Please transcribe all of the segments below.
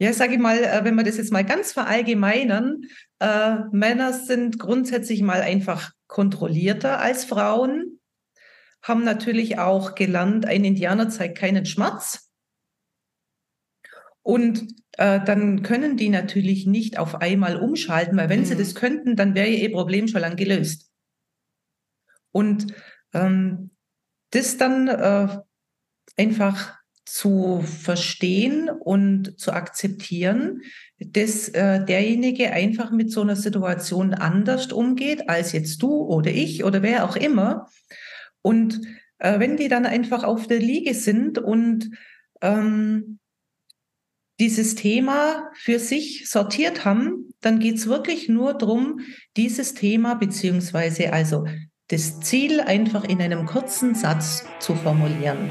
Ja, sage ich mal, äh, wenn wir das jetzt mal ganz verallgemeinern, äh, Männer sind grundsätzlich mal einfach kontrollierter als Frauen, haben natürlich auch gelernt, ein Indianer zeigt keinen Schmerz. Und äh, dann können die natürlich nicht auf einmal umschalten, weil wenn mhm. sie das könnten, dann wäre ihr Problem schon lang gelöst. Und ähm, das dann äh, einfach zu verstehen und zu akzeptieren, dass äh, derjenige einfach mit so einer Situation anders umgeht als jetzt du oder ich oder wer auch immer. Und äh, wenn die dann einfach auf der Liege sind und ähm, dieses Thema für sich sortiert haben, dann geht es wirklich nur darum, dieses Thema beziehungsweise also das Ziel einfach in einem kurzen Satz zu formulieren.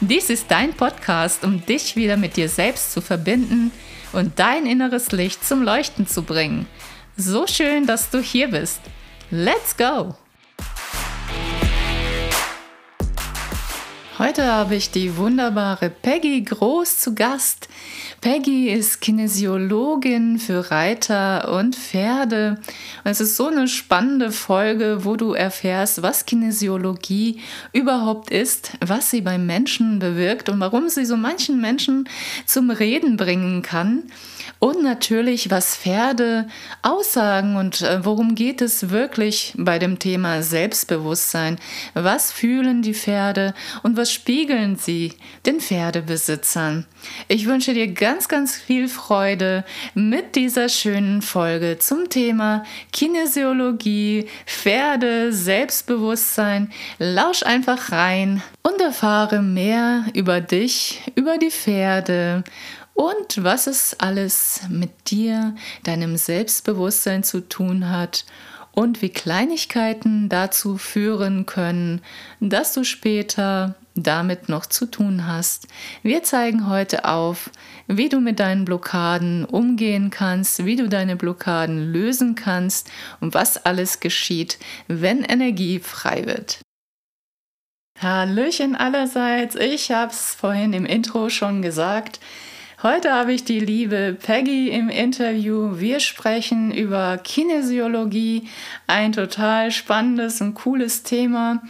Dies ist dein Podcast, um dich wieder mit dir selbst zu verbinden und dein inneres Licht zum Leuchten zu bringen. So schön, dass du hier bist. Let's go! Heute habe ich die wunderbare Peggy Groß zu Gast. Peggy ist Kinesiologin für Reiter und Pferde. Und es ist so eine spannende Folge, wo du erfährst, was Kinesiologie überhaupt ist, was sie beim Menschen bewirkt und warum sie so manchen Menschen zum Reden bringen kann. Und natürlich, was Pferde aussagen und äh, worum geht es wirklich bei dem Thema Selbstbewusstsein. Was fühlen die Pferde und was spiegeln sie den Pferdebesitzern? Ich wünsche dir ganz, ganz viel Freude mit dieser schönen Folge zum Thema Kinesiologie, Pferde, Selbstbewusstsein. Lausch einfach rein und erfahre mehr über dich, über die Pferde und was es alles mit dir, deinem Selbstbewusstsein zu tun hat und wie Kleinigkeiten dazu führen können, dass du später damit noch zu tun hast. Wir zeigen heute auf, wie du mit deinen Blockaden umgehen kannst, wie du deine Blockaden lösen kannst und was alles geschieht, wenn Energie frei wird. Hallöchen allerseits, ich habe es vorhin im Intro schon gesagt. Heute habe ich die liebe Peggy im Interview. Wir sprechen über Kinesiologie, ein total spannendes und cooles Thema.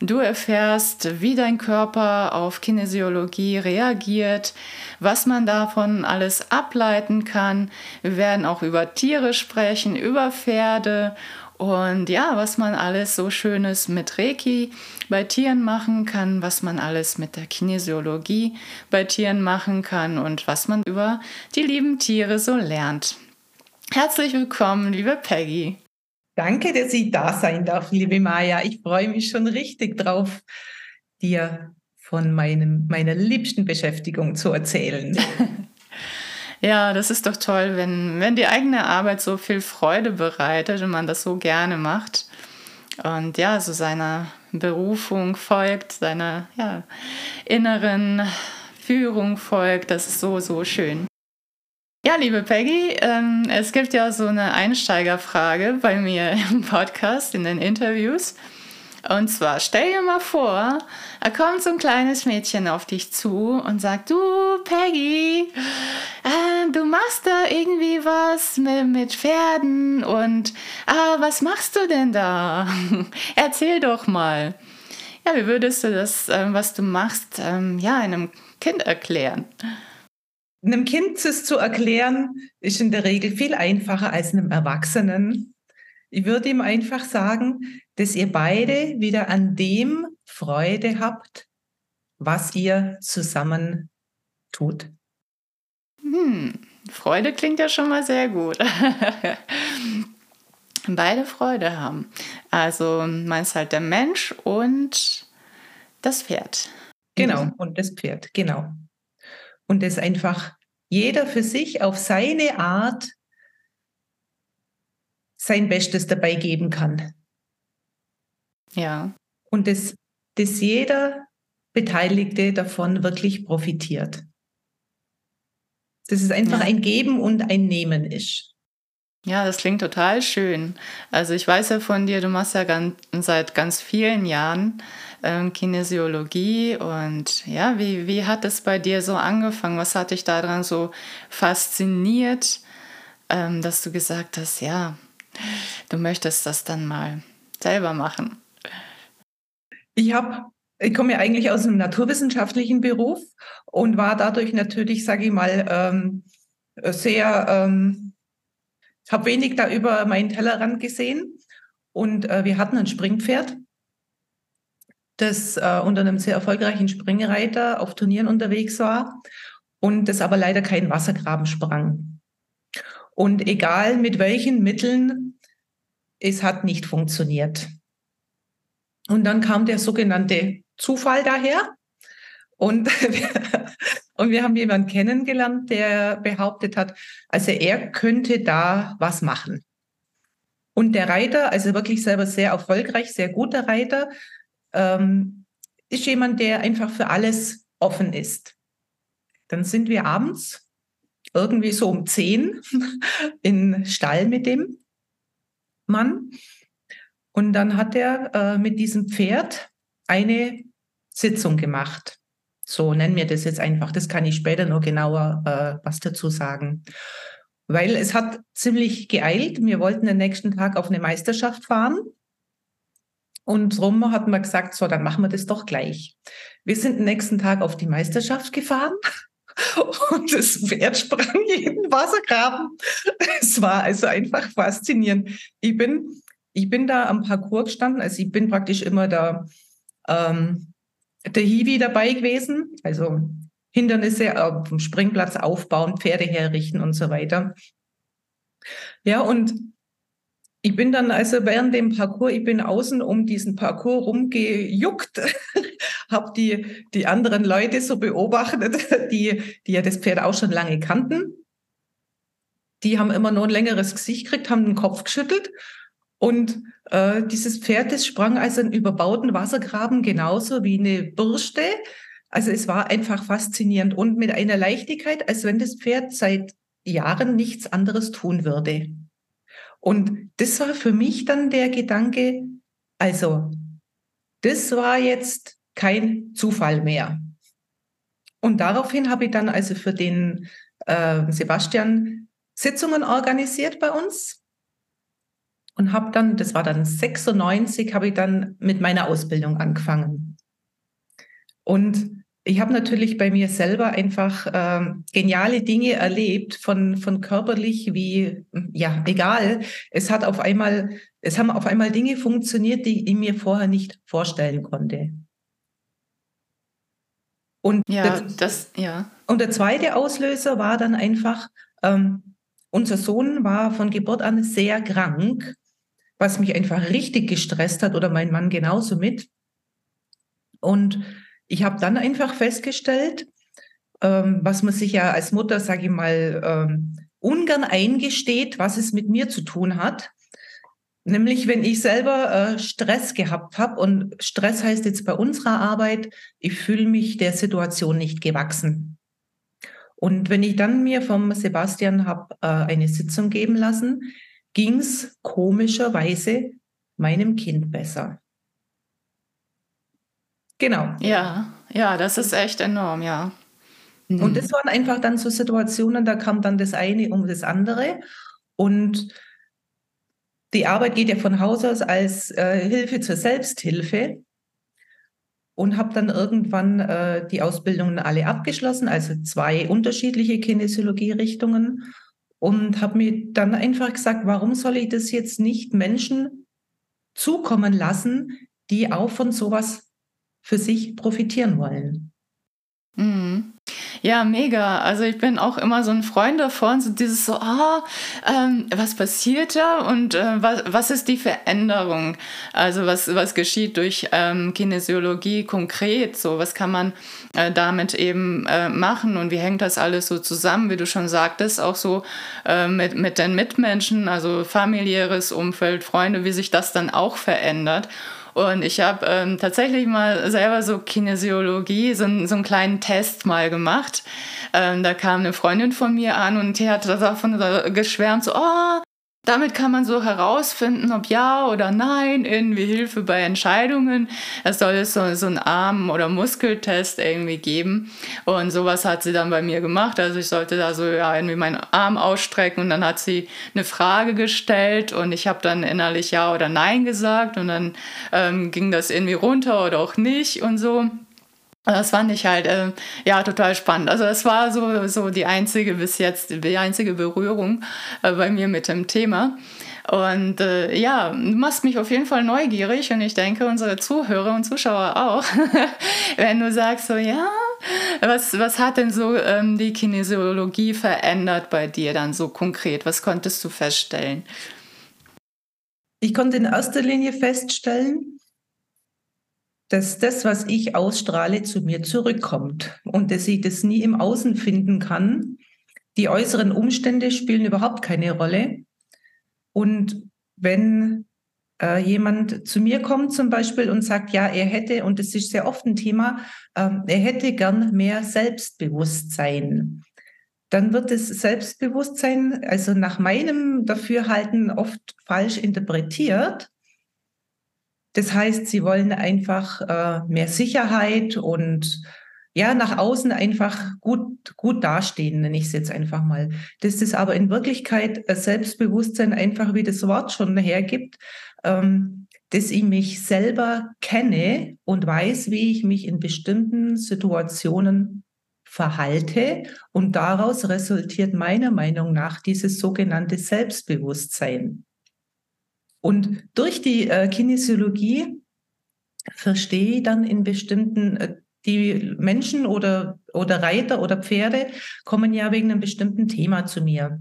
Du erfährst, wie dein Körper auf Kinesiologie reagiert, was man davon alles ableiten kann. Wir werden auch über Tiere sprechen, über Pferde und ja, was man alles so Schönes mit Reiki bei Tieren machen kann, was man alles mit der Kinesiologie bei Tieren machen kann und was man über die lieben Tiere so lernt. Herzlich willkommen, liebe Peggy. Danke, dass ich da sein darf, liebe Maja. Ich freue mich schon richtig drauf, dir von meinem, meiner liebsten Beschäftigung zu erzählen. Ja, das ist doch toll, wenn, wenn die eigene Arbeit so viel Freude bereitet und man das so gerne macht. Und ja, so seiner Berufung folgt, seiner ja, inneren Führung folgt. Das ist so, so schön. Ja, liebe Peggy, ähm, es gibt ja so eine Einsteigerfrage bei mir im Podcast, in den Interviews. Und zwar, stell dir mal vor, da kommt so ein kleines Mädchen auf dich zu und sagt, du Peggy, äh, du machst da irgendwie was mit, mit Pferden und ah, was machst du denn da? Erzähl doch mal. Ja, wie würdest du das, äh, was du machst, ähm, ja, einem Kind erklären? Einem Kind das zu erklären, ist in der Regel viel einfacher als einem Erwachsenen. Ich würde ihm einfach sagen, dass ihr beide wieder an dem Freude habt, was ihr zusammen tut. Hm, Freude klingt ja schon mal sehr gut. beide Freude haben. Also meinst halt der Mensch und das Pferd. Genau, und das Pferd, genau. Und das einfach jeder für sich auf seine Art sein Bestes dabei geben kann. Ja. Und dass, dass jeder Beteiligte davon wirklich profitiert. Dass es einfach ja. ein Geben und ein Nehmen ist. Ja, das klingt total schön. Also ich weiß ja von dir, du machst ja ganz, seit ganz vielen Jahren ähm, Kinesiologie und ja, wie, wie hat es bei dir so angefangen? Was hat dich daran so fasziniert, ähm, dass du gesagt hast, ja, du möchtest das dann mal selber machen? Ich habe ich komme ja eigentlich aus einem naturwissenschaftlichen Beruf und war dadurch natürlich, sage ich mal, ähm, sehr, ähm, habe wenig da über meinen Tellerrand gesehen. Und äh, wir hatten ein Springpferd, das äh, unter einem sehr erfolgreichen Springreiter auf Turnieren unterwegs war und das aber leider keinen Wassergraben sprang. Und egal mit welchen Mitteln, es hat nicht funktioniert. Und dann kam der sogenannte Zufall daher. Und wir, und wir haben jemanden kennengelernt, der behauptet hat, also er könnte da was machen. Und der Reiter, also wirklich selber sehr erfolgreich, sehr guter Reiter, ähm, ist jemand, der einfach für alles offen ist. Dann sind wir abends irgendwie so um zehn in Stall mit dem Mann. Und dann hat er äh, mit diesem Pferd eine Sitzung gemacht. So nennen wir das jetzt einfach. Das kann ich später noch genauer äh, was dazu sagen. Weil es hat ziemlich geeilt. Wir wollten den nächsten Tag auf eine Meisterschaft fahren. Und drum hat man gesagt, so, dann machen wir das doch gleich. Wir sind den nächsten Tag auf die Meisterschaft gefahren und das Pferd sprang jeden Wassergraben. Es war also einfach faszinierend. Ich bin, ich bin da am Parcours gestanden, also ich bin praktisch immer da ähm, der Hiwi dabei gewesen, also Hindernisse auf dem Springplatz aufbauen, Pferde herrichten und so weiter. Ja, und ich bin dann also während dem Parcours, ich bin außen um diesen Parcours rumgejuckt, habe die, die anderen Leute so beobachtet, die, die ja das Pferd auch schon lange kannten. Die haben immer nur ein längeres Gesicht gekriegt, haben den Kopf geschüttelt und äh, dieses Pferd, das sprang also einen überbauten Wassergraben genauso wie eine Bürste. Also es war einfach faszinierend und mit einer Leichtigkeit, als wenn das Pferd seit Jahren nichts anderes tun würde. Und das war für mich dann der Gedanke, also das war jetzt kein Zufall mehr. Und daraufhin habe ich dann also für den äh, Sebastian Sitzungen organisiert bei uns und habe dann, das war dann 96, habe ich dann mit meiner Ausbildung angefangen. Und ich habe natürlich bei mir selber einfach äh, geniale Dinge erlebt, von, von körperlich wie, ja, egal. Es hat auf einmal, es haben auf einmal Dinge funktioniert, die ich mir vorher nicht vorstellen konnte. Und ja, das, das ja. Und der zweite Auslöser war dann einfach, ähm, unser Sohn war von Geburt an sehr krank was mich einfach richtig gestresst hat oder mein Mann genauso mit. Und ich habe dann einfach festgestellt, ähm, was man sich ja als Mutter, sage ich mal, ähm, ungern eingesteht, was es mit mir zu tun hat. Nämlich, wenn ich selber äh, Stress gehabt habe und Stress heißt jetzt bei unserer Arbeit, ich fühle mich der Situation nicht gewachsen. Und wenn ich dann mir vom Sebastian habe äh, eine Sitzung geben lassen, ging es komischerweise meinem Kind besser. Genau. Ja, ja, das ist echt enorm, ja. Mhm. Und das waren einfach dann so Situationen, da kam dann das eine um das andere. Und die Arbeit geht ja von Haus aus als äh, Hilfe zur Selbsthilfe und habe dann irgendwann äh, die Ausbildungen alle abgeschlossen, also zwei unterschiedliche Kinesiologie-Richtungen und habe mir dann einfach gesagt, warum soll ich das jetzt nicht Menschen zukommen lassen, die auch von sowas für sich profitieren wollen? Mhm. Ja, mega. Also ich bin auch immer so ein Freund davon, so dieses so, ah, ähm, was passiert da und äh, was, was ist die Veränderung? Also was, was geschieht durch ähm, Kinesiologie konkret? So, was kann man äh, damit eben äh, machen und wie hängt das alles so zusammen, wie du schon sagtest, auch so äh, mit, mit den Mitmenschen, also familiäres Umfeld, Freunde, wie sich das dann auch verändert. Und ich habe ähm, tatsächlich mal selber so Kinesiologie, so, so einen kleinen Test mal gemacht. Ähm, da kam eine Freundin von mir an und die hat davon geschwärmt, so, oh, damit kann man so herausfinden, ob ja oder nein, irgendwie Hilfe bei Entscheidungen. Es soll so, so einen Arm- oder Muskeltest irgendwie geben. Und sowas hat sie dann bei mir gemacht. Also ich sollte da so ja, irgendwie meinen Arm ausstrecken und dann hat sie eine Frage gestellt und ich habe dann innerlich ja oder nein gesagt und dann ähm, ging das irgendwie runter oder auch nicht und so. Das fand ich halt äh, ja total spannend. Also das war so, so die einzige bis jetzt, die einzige Berührung äh, bei mir mit dem Thema. Und äh, ja, du machst mich auf jeden Fall neugierig und ich denke unsere Zuhörer und Zuschauer auch, wenn du sagst so, ja, was, was hat denn so ähm, die Kinesiologie verändert bei dir dann so konkret? Was konntest du feststellen? Ich konnte in erster Linie feststellen, dass das, was ich ausstrahle, zu mir zurückkommt und dass ich das nie im Außen finden kann. Die äußeren Umstände spielen überhaupt keine Rolle. Und wenn äh, jemand zu mir kommt zum Beispiel und sagt, ja, er hätte, und das ist sehr oft ein Thema, äh, er hätte gern mehr Selbstbewusstsein, dann wird das Selbstbewusstsein, also nach meinem Dafürhalten, oft falsch interpretiert. Das heißt, sie wollen einfach äh, mehr Sicherheit und ja, nach außen einfach gut, gut dastehen, nenne ich es jetzt einfach mal. Das ist aber in Wirklichkeit Selbstbewusstsein einfach, wie das Wort schon hergibt, ähm, dass ich mich selber kenne und weiß, wie ich mich in bestimmten Situationen verhalte. Und daraus resultiert meiner Meinung nach dieses sogenannte Selbstbewusstsein. Und durch die äh, Kinesiologie verstehe ich dann in bestimmten, äh, die Menschen oder, oder Reiter oder Pferde kommen ja wegen einem bestimmten Thema zu mir.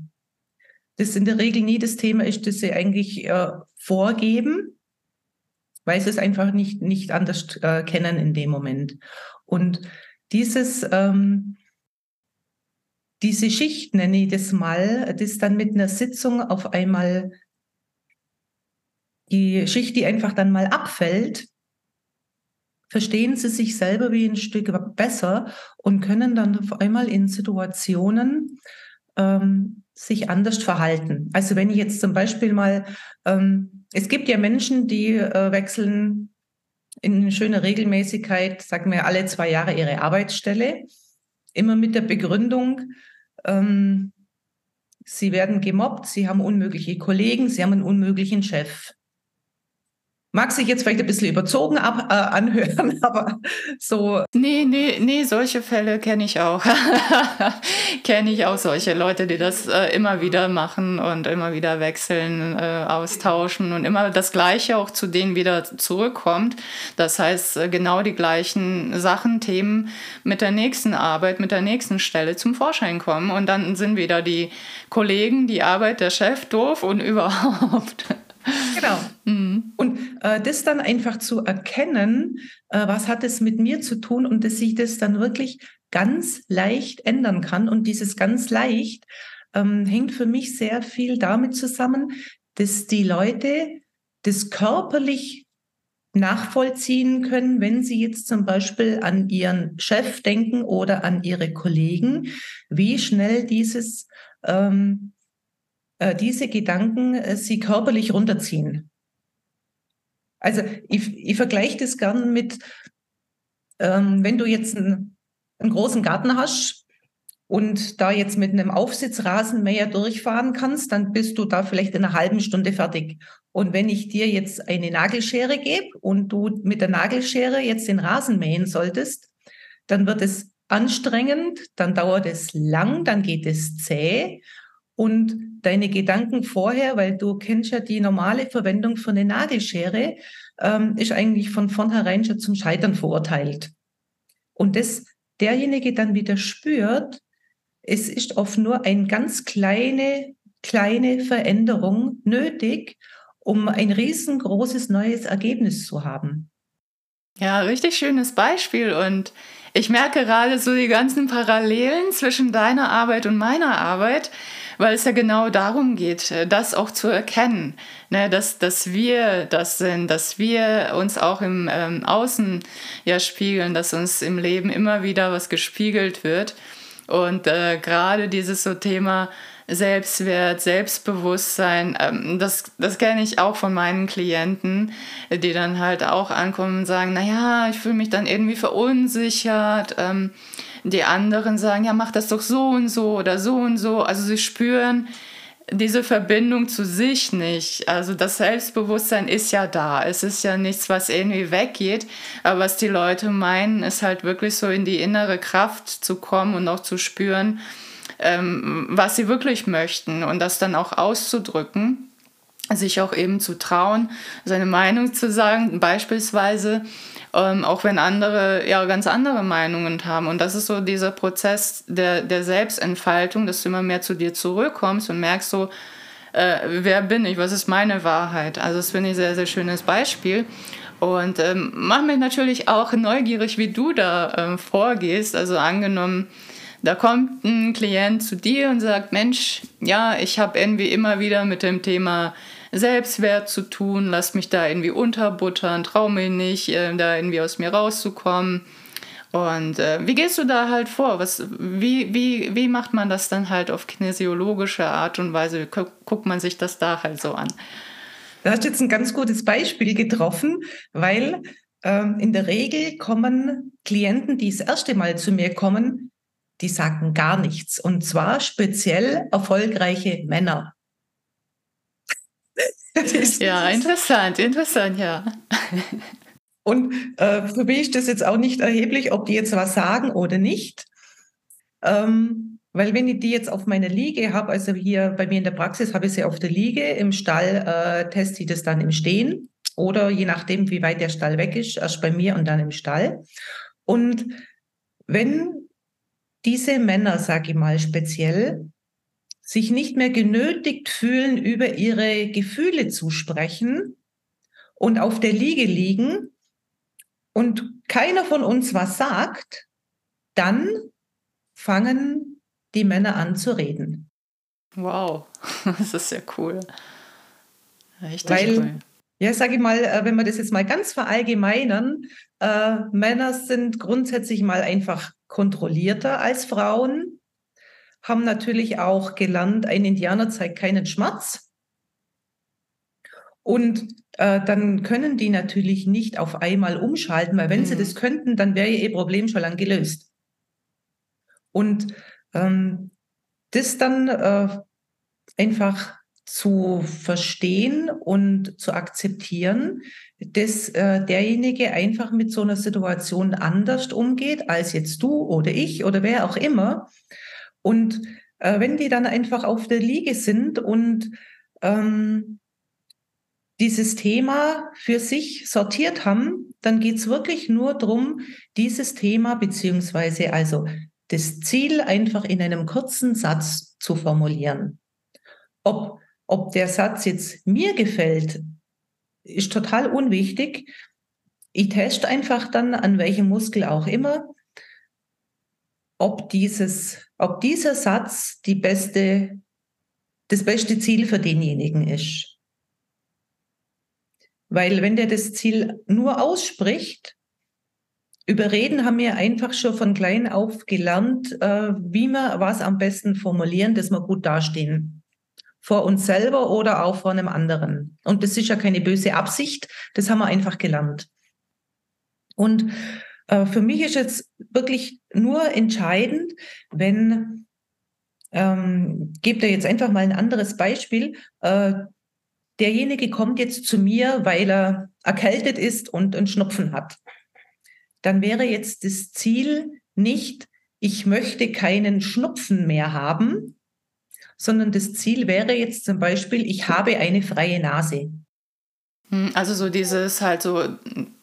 Das in der Regel nie das Thema ist, das sie eigentlich äh, vorgeben, weil sie es einfach nicht, nicht anders äh, kennen in dem Moment. Und dieses, ähm, diese Schicht nenne ich das mal, das dann mit einer Sitzung auf einmal die Schicht, die einfach dann mal abfällt, verstehen sie sich selber wie ein Stück besser und können dann auf einmal in Situationen ähm, sich anders verhalten. Also wenn ich jetzt zum Beispiel mal, ähm, es gibt ja Menschen, die äh, wechseln in schöner Regelmäßigkeit, sagen wir alle zwei Jahre ihre Arbeitsstelle, immer mit der Begründung, ähm, sie werden gemobbt, sie haben unmögliche Kollegen, sie haben einen unmöglichen Chef. Mag sich jetzt vielleicht ein bisschen überzogen ab, äh, anhören, aber so. Nee, nee, nee, solche Fälle kenne ich auch. kenne ich auch solche Leute, die das äh, immer wieder machen und immer wieder wechseln, äh, austauschen und immer das Gleiche auch zu denen wieder zurückkommt. Das heißt, äh, genau die gleichen Sachen, Themen mit der nächsten Arbeit, mit der nächsten Stelle zum Vorschein kommen. Und dann sind wieder die Kollegen, die Arbeit, der Chef doof und überhaupt. Genau. Mhm. Und äh, das dann einfach zu erkennen, äh, was hat es mit mir zu tun und dass ich das dann wirklich ganz leicht ändern kann. Und dieses ganz leicht ähm, hängt für mich sehr viel damit zusammen, dass die Leute das körperlich nachvollziehen können, wenn sie jetzt zum Beispiel an ihren Chef denken oder an ihre Kollegen, wie schnell dieses ähm, äh, diese Gedanken äh, sie körperlich runterziehen. Also ich, ich vergleiche das gern mit, ähm, wenn du jetzt einen, einen großen Garten hast und da jetzt mit einem Aufsitzrasenmäher durchfahren kannst, dann bist du da vielleicht in einer halben Stunde fertig. Und wenn ich dir jetzt eine Nagelschere gebe und du mit der Nagelschere jetzt den Rasen mähen solltest, dann wird es anstrengend, dann dauert es lang, dann geht es zäh und deine Gedanken vorher, weil du kennst ja die normale Verwendung von einer Nagelschere, ähm, ist eigentlich von vornherein schon zum Scheitern verurteilt. Und das, derjenige dann wieder spürt, es ist oft nur eine ganz kleine, kleine Veränderung nötig, um ein riesengroßes neues Ergebnis zu haben. Ja, richtig schönes Beispiel und ich merke gerade so die ganzen Parallelen zwischen deiner Arbeit und meiner Arbeit, weil es ja genau darum geht, äh, das auch zu erkennen, ne, dass, dass wir das sind, dass wir uns auch im ähm, Außen ja spiegeln, dass uns im Leben immer wieder was gespiegelt wird. Und äh, gerade dieses so Thema Selbstwert, Selbstbewusstsein, ähm, das, das kenne ich auch von meinen Klienten, die dann halt auch ankommen und sagen, naja, ich fühle mich dann irgendwie verunsichert. Ähm, die anderen sagen, ja, mach das doch so und so oder so und so. Also sie spüren diese Verbindung zu sich nicht. Also das Selbstbewusstsein ist ja da. Es ist ja nichts, was irgendwie weggeht. Aber was die Leute meinen, ist halt wirklich so in die innere Kraft zu kommen und auch zu spüren, ähm, was sie wirklich möchten und das dann auch auszudrücken sich auch eben zu trauen, seine Meinung zu sagen, beispielsweise, ähm, auch wenn andere ja ganz andere Meinungen haben. Und das ist so dieser Prozess der, der Selbstentfaltung, dass du immer mehr zu dir zurückkommst und merkst so, äh, wer bin ich, was ist meine Wahrheit. Also das finde ich ein sehr, sehr schönes Beispiel. Und ähm, mach mich natürlich auch neugierig, wie du da ähm, vorgehst. Also angenommen, da kommt ein Klient zu dir und sagt, Mensch, ja, ich habe irgendwie immer wieder mit dem Thema Selbstwert zu tun, lass mich da irgendwie unterbuttern, trau mir nicht, äh, da irgendwie aus mir rauszukommen. Und äh, wie gehst du da halt vor? Was, wie, wie, wie macht man das dann halt auf kinesiologische Art und Weise? Guck, guckt man sich das da halt so an? Du hast jetzt ein ganz gutes Beispiel getroffen, weil ähm, in der Regel kommen Klienten, die das erste Mal zu mir kommen, die sagen gar nichts. Und zwar speziell erfolgreiche Männer. ja, interessant, interessant, ja. Und äh, für mich ist das jetzt auch nicht erheblich, ob die jetzt was sagen oder nicht. Ähm, weil wenn ich die jetzt auf meiner Liege habe, also hier bei mir in der Praxis habe ich sie auf der Liege, im Stall äh, teste ich das dann im Stehen oder je nachdem, wie weit der Stall weg ist, erst bei mir und dann im Stall. Und wenn diese Männer, sage ich mal speziell, sich nicht mehr genötigt fühlen, über ihre Gefühle zu sprechen und auf der Liege liegen und keiner von uns was sagt, dann fangen die Männer an zu reden. Wow, das ist sehr cool. Richtig Weil, cool. Ja, sage ich mal, äh, wenn wir das jetzt mal ganz verallgemeinern, äh, Männer sind grundsätzlich mal einfach kontrollierter als Frauen haben natürlich auch gelernt, ein Indianer zeigt keinen Schmerz. Und äh, dann können die natürlich nicht auf einmal umschalten, weil wenn mhm. sie das könnten, dann wäre ihr Problem schon lang gelöst. Und ähm, das dann äh, einfach zu verstehen und zu akzeptieren, dass äh, derjenige einfach mit so einer Situation anders umgeht als jetzt du oder ich oder wer auch immer. Und äh, wenn die dann einfach auf der Liege sind und ähm, dieses Thema für sich sortiert haben, dann geht es wirklich nur darum, dieses Thema beziehungsweise also das Ziel einfach in einem kurzen Satz zu formulieren. Ob, ob der Satz jetzt mir gefällt, ist total unwichtig. Ich teste einfach dann, an welchem Muskel auch immer, ob dieses, ob dieser Satz die beste, das beste Ziel für denjenigen ist. Weil wenn der das Ziel nur ausspricht, überreden haben wir einfach schon von klein auf gelernt, äh, wie wir was am besten formulieren, dass wir gut dastehen. Vor uns selber oder auch vor einem anderen. Und das ist ja keine böse Absicht, das haben wir einfach gelernt. Und für mich ist jetzt wirklich nur entscheidend, wenn, ähm, gebe da jetzt einfach mal ein anderes Beispiel, äh, derjenige kommt jetzt zu mir, weil er erkältet ist und einen Schnupfen hat. Dann wäre jetzt das Ziel nicht, ich möchte keinen Schnupfen mehr haben, sondern das Ziel wäre jetzt zum Beispiel, ich habe eine freie Nase. Hm, also so dieses halt so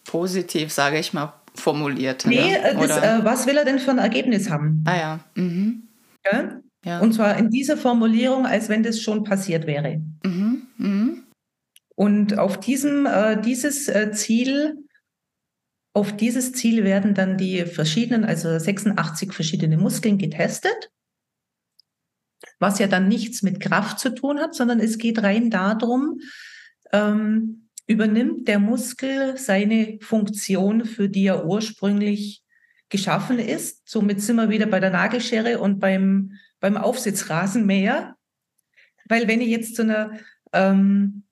positiv, sage ich mal, formuliert. Nee, äh, das, äh, was will er denn für ein Ergebnis haben? Ah ja. Mhm. ja? ja. Und zwar in dieser Formulierung, als wenn das schon passiert wäre. Mhm. Mhm. Und auf diesem, äh, dieses äh, Ziel, auf dieses Ziel werden dann die verschiedenen, also 86 verschiedene Muskeln getestet, was ja dann nichts mit Kraft zu tun hat, sondern es geht rein darum, ähm, übernimmt der Muskel seine Funktion, für die er ursprünglich geschaffen ist. Somit sind wir wieder bei der Nagelschere und beim, beim Aufsitzrasenmäher. Weil wenn ich jetzt zu einer ähm,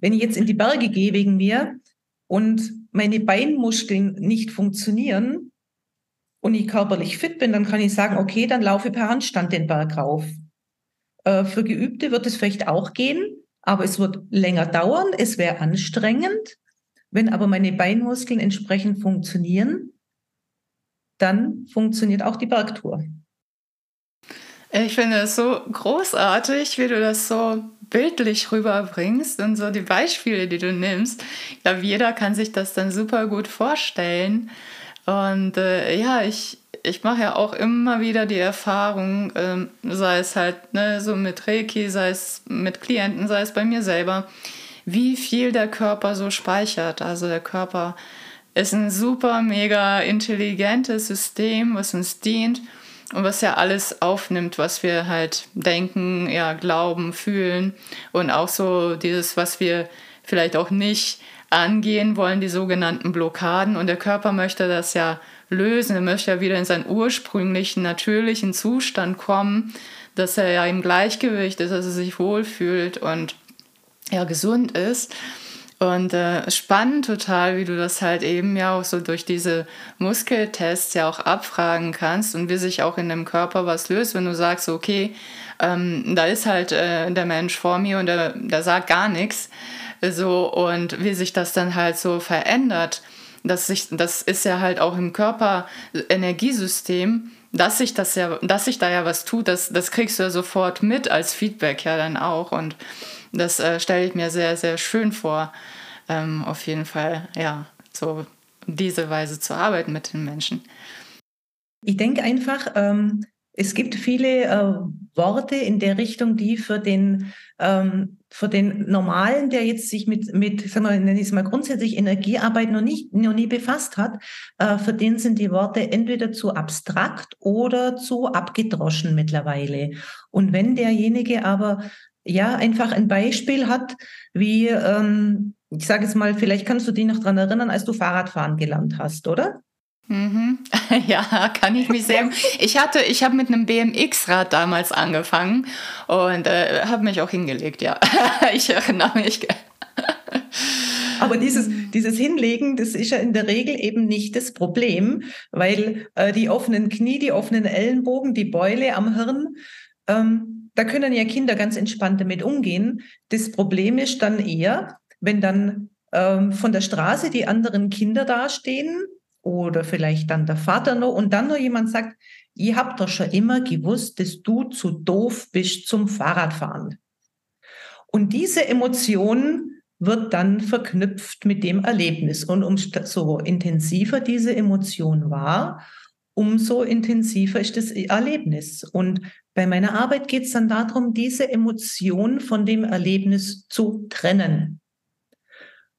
wenn ich jetzt in die Berge gehe wegen mir und meine Beinmuskeln nicht funktionieren und ich körperlich fit bin, dann kann ich sagen, okay, dann laufe per Handstand den Berg rauf. Äh, für Geübte wird es vielleicht auch gehen, aber es wird länger dauern, es wäre anstrengend. Wenn aber meine Beinmuskeln entsprechend funktionieren, dann funktioniert auch die Bergtour. Ich finde es so großartig, wie du das so bildlich rüberbringst und so die Beispiele, die du nimmst. Ich glaube, jeder kann sich das dann super gut vorstellen. Und äh, ja, ich, ich mache ja auch immer wieder die Erfahrung, ähm, sei es halt ne, so mit Reiki, sei es mit Klienten, sei es bei mir selber, wie viel der Körper so speichert. Also der Körper ist ein super, mega intelligentes System, was uns dient und was ja alles aufnimmt, was wir halt denken, ja, glauben, fühlen und auch so dieses, was wir vielleicht auch nicht angehen wollen, die sogenannten Blockaden. Und der Körper möchte das ja lösen, er möchte ja wieder in seinen ursprünglichen, natürlichen Zustand kommen, dass er ja im Gleichgewicht ist, dass er sich wohlfühlt und ja gesund ist. Und äh, spannend total, wie du das halt eben ja auch so durch diese Muskeltests ja auch abfragen kannst und wie sich auch in dem Körper was löst, wenn du sagst, okay, ähm, da ist halt äh, der Mensch vor mir und der, der sagt gar nichts. So, und wie sich das dann halt so verändert. Das, sich, das ist ja halt auch im Körper-Energiesystem, dass sich das ja, dass sich da ja was tut, das, das kriegst du ja sofort mit als Feedback ja dann auch. Und das äh, stelle ich mir sehr, sehr schön vor, ähm, auf jeden Fall, ja, so diese Weise zu arbeiten mit den Menschen. Ich denke einfach, ähm, es gibt viele äh, Worte in der Richtung, die für den, ähm, für den Normalen, der jetzt sich mit, mit sagen wir, nenne ich es mal grundsätzlich Energiearbeit noch, nicht, noch nie befasst hat, äh, für den sind die Worte entweder zu abstrakt oder zu abgedroschen mittlerweile. Und wenn derjenige aber ja einfach ein Beispiel hat, wie, ähm, ich sage jetzt mal, vielleicht kannst du dich noch daran erinnern, als du Fahrradfahren gelernt hast, oder? Mhm. Ja, kann ich mich sehr. Ich hatte, ich habe mit einem BMX-Rad damals angefangen und äh, habe mich auch hingelegt. Ja, ich erinnere mich. Aber dieses, dieses Hinlegen, das ist ja in der Regel eben nicht das Problem, weil äh, die offenen Knie, die offenen Ellenbogen, die Beule am Hirn, ähm, da können ja Kinder ganz entspannt damit umgehen. Das Problem ist dann eher, wenn dann ähm, von der Straße die anderen Kinder dastehen oder vielleicht dann der Vater noch und dann noch jemand sagt, ihr habt doch schon immer gewusst, dass du zu doof bist zum Fahrradfahren. Und diese Emotion wird dann verknüpft mit dem Erlebnis. Und umso intensiver diese Emotion war, umso intensiver ist das Erlebnis. Und bei meiner Arbeit geht es dann darum, diese Emotion von dem Erlebnis zu trennen.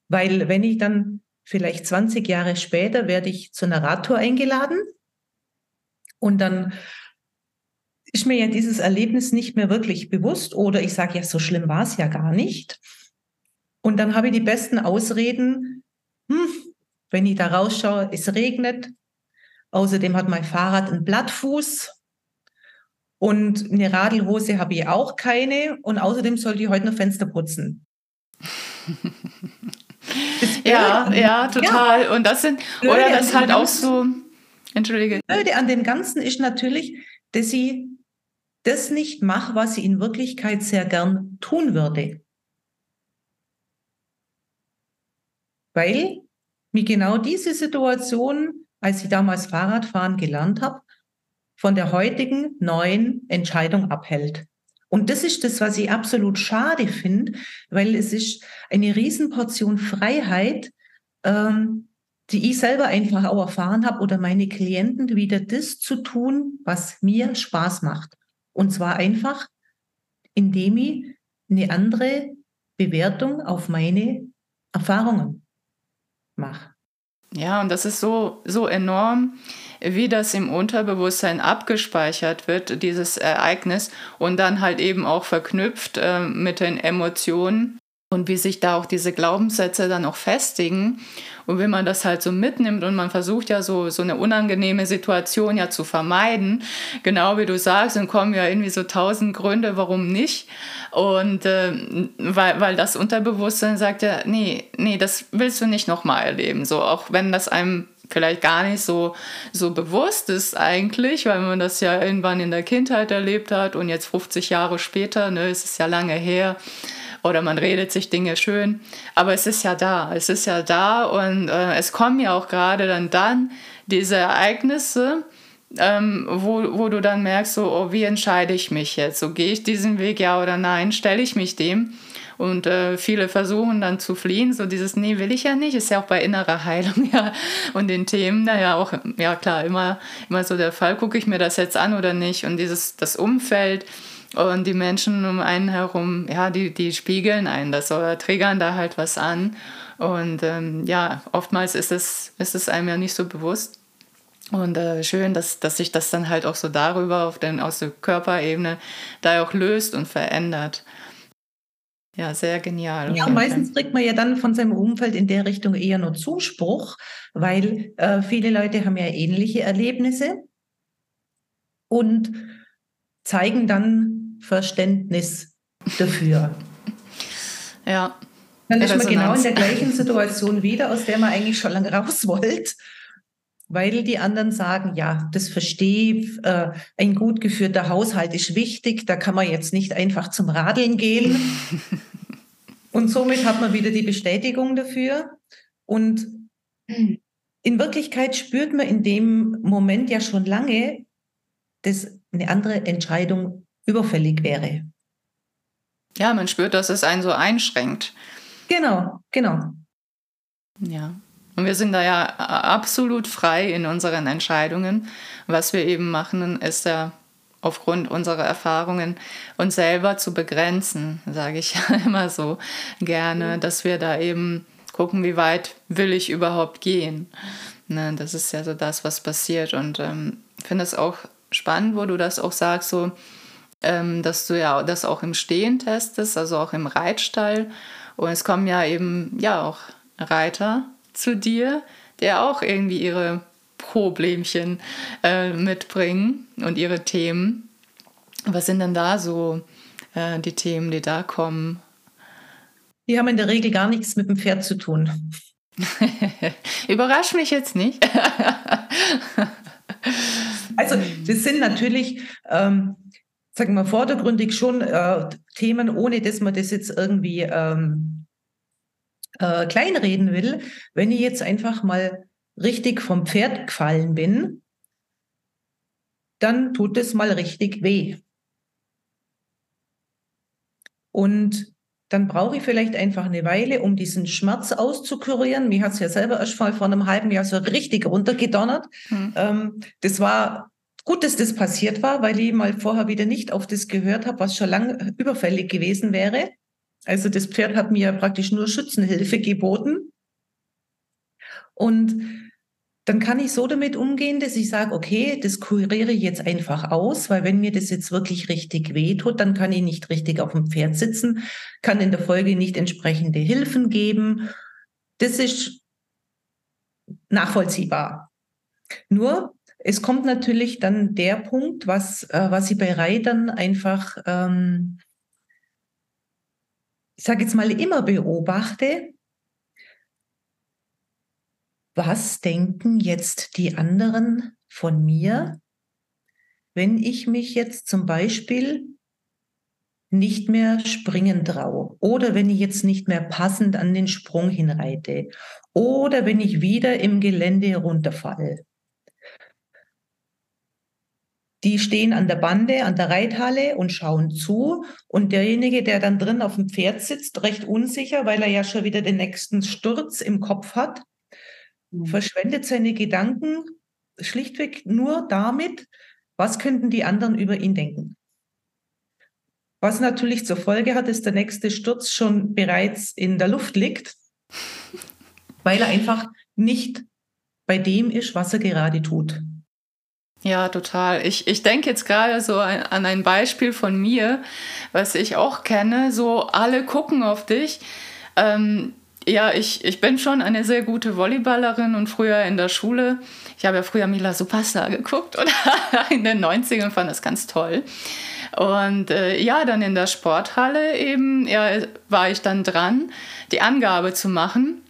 Weil wenn ich dann vielleicht 20 Jahre später werde ich zu einer Radtour eingeladen und dann ist mir ja dieses Erlebnis nicht mehr wirklich bewusst oder ich sage ja, so schlimm war es ja gar nicht. Und dann habe ich die besten Ausreden, hm, wenn ich da rausschaue, es regnet, Außerdem hat mein Fahrrad einen Blattfuß und eine Radelhose habe ich auch keine. Und außerdem sollte ich heute noch Fenster putzen. ja, ja, total. Ja. Und das sind, Blöde oder das halt auch so, entschuldige. Blöde an dem Ganzen ist natürlich, dass sie das nicht mache, was sie in Wirklichkeit sehr gern tun würde. Weil mir genau diese Situation als ich damals Fahrradfahren gelernt habe, von der heutigen neuen Entscheidung abhält. Und das ist das, was ich absolut schade finde, weil es ist eine Riesenportion Freiheit, ähm, die ich selber einfach auch erfahren habe oder meine Klienten wieder das zu tun, was mir Spaß macht. Und zwar einfach, indem ich eine andere Bewertung auf meine Erfahrungen mache. Ja, und das ist so, so enorm, wie das im Unterbewusstsein abgespeichert wird, dieses Ereignis, und dann halt eben auch verknüpft äh, mit den Emotionen und wie sich da auch diese Glaubenssätze dann auch festigen. Und wenn man das halt so mitnimmt und man versucht ja so, so eine unangenehme Situation ja zu vermeiden, genau wie du sagst, dann kommen ja irgendwie so tausend Gründe, warum nicht. Und äh, weil, weil das Unterbewusstsein sagt ja, nee, nee, das willst du nicht nochmal erleben. So, auch wenn das einem vielleicht gar nicht so, so bewusst ist eigentlich, weil man das ja irgendwann in der Kindheit erlebt hat und jetzt 50 Jahre später, ne, ist es ja lange her, oder man redet sich Dinge schön, aber es ist ja da, es ist ja da und äh, es kommen ja auch gerade dann dann diese Ereignisse, ähm, wo, wo du dann merkst, so, oh, wie entscheide ich mich jetzt? So, gehe ich diesen Weg, ja oder nein? Stelle ich mich dem? Und äh, viele versuchen dann zu fliehen, so dieses, nee, will ich ja nicht, ist ja auch bei innerer Heilung, ja, und den Themen, naja, auch, ja klar, immer, immer so der Fall, gucke ich mir das jetzt an oder nicht? Und dieses, das Umfeld, und die Menschen um einen herum, ja, die, die spiegeln einen das oder triggern da halt was an. Und ähm, ja, oftmals ist es, ist es einem ja nicht so bewusst. Und äh, schön, dass, dass sich das dann halt auch so darüber, auf den, aus der Körperebene, da auch löst und verändert. Ja, sehr genial. Ja, meistens kriegt man ja dann von seinem Umfeld in der Richtung eher nur Zuspruch, weil äh, viele Leute haben ja ähnliche Erlebnisse und zeigen dann Verständnis dafür. Ja. Dann ist man genau in der gleichen Situation wieder, aus der man eigentlich schon lange raus wollte, weil die anderen sagen, ja, das verstehe ich, äh, ein gut geführter Haushalt ist wichtig, da kann man jetzt nicht einfach zum Radeln gehen. Und somit hat man wieder die Bestätigung dafür. Und in Wirklichkeit spürt man in dem Moment ja schon lange, dass eine andere Entscheidung überfällig wäre. Ja, man spürt, dass es einen so einschränkt. Genau, genau. Ja. Und wir sind da ja absolut frei in unseren Entscheidungen. Was wir eben machen, ist ja aufgrund unserer Erfahrungen uns selber zu begrenzen, sage ich ja immer so gerne, dass wir da eben gucken, wie weit will ich überhaupt gehen. Ne, das ist ja so das, was passiert. Und ähm, finde es auch spannend, wo du das auch sagst, so ähm, dass du ja das auch im Stehen testest, also auch im Reitstall. Und es kommen ja eben ja auch Reiter zu dir, der auch irgendwie ihre Problemchen äh, mitbringen und ihre Themen. Was sind denn da so äh, die Themen, die da kommen? Die haben in der Regel gar nichts mit dem Pferd zu tun. Überrasch mich jetzt nicht. also, das sind natürlich ähm, sagen wir, vordergründig schon äh, Themen, ohne dass man das jetzt irgendwie ähm, äh, kleinreden will. Wenn ich jetzt einfach mal richtig vom Pferd gefallen bin, dann tut es mal richtig weh. Und dann brauche ich vielleicht einfach eine Weile, um diesen Schmerz auszukurieren. Mir hat es ja selber erst mal vor einem halben Jahr so richtig runtergedonnert. Hm. Ähm, das war Gut, dass das passiert war, weil ich mal vorher wieder nicht auf das gehört habe, was schon lange überfällig gewesen wäre. Also das Pferd hat mir praktisch nur Schützenhilfe geboten. Und dann kann ich so damit umgehen, dass ich sage, okay, das kuriere ich jetzt einfach aus, weil wenn mir das jetzt wirklich richtig wehtut, dann kann ich nicht richtig auf dem Pferd sitzen, kann in der Folge nicht entsprechende Hilfen geben. Das ist nachvollziehbar. Nur es kommt natürlich dann der Punkt, was, äh, was ich bei Reitern einfach, ähm, ich sage jetzt mal, immer beobachte. Was denken jetzt die anderen von mir, wenn ich mich jetzt zum Beispiel nicht mehr springen traue oder wenn ich jetzt nicht mehr passend an den Sprung hinreite oder wenn ich wieder im Gelände runterfalle die stehen an der Bande, an der Reithalle und schauen zu. Und derjenige, der dann drin auf dem Pferd sitzt, recht unsicher, weil er ja schon wieder den nächsten Sturz im Kopf hat, mhm. verschwendet seine Gedanken schlichtweg nur damit, was könnten die anderen über ihn denken. Was natürlich zur Folge hat, dass der nächste Sturz schon bereits in der Luft liegt, weil er einfach nicht bei dem ist, was er gerade tut. Ja, total. Ich, ich denke jetzt gerade so an ein Beispiel von mir, was ich auch kenne. So, alle gucken auf dich. Ähm, ja, ich, ich bin schon eine sehr gute Volleyballerin und früher in der Schule, ich habe ja früher Mila Superstar geguckt oder in den 90ern und fand das ganz toll. Und äh, ja, dann in der Sporthalle eben ja, war ich dann dran, die Angabe zu machen.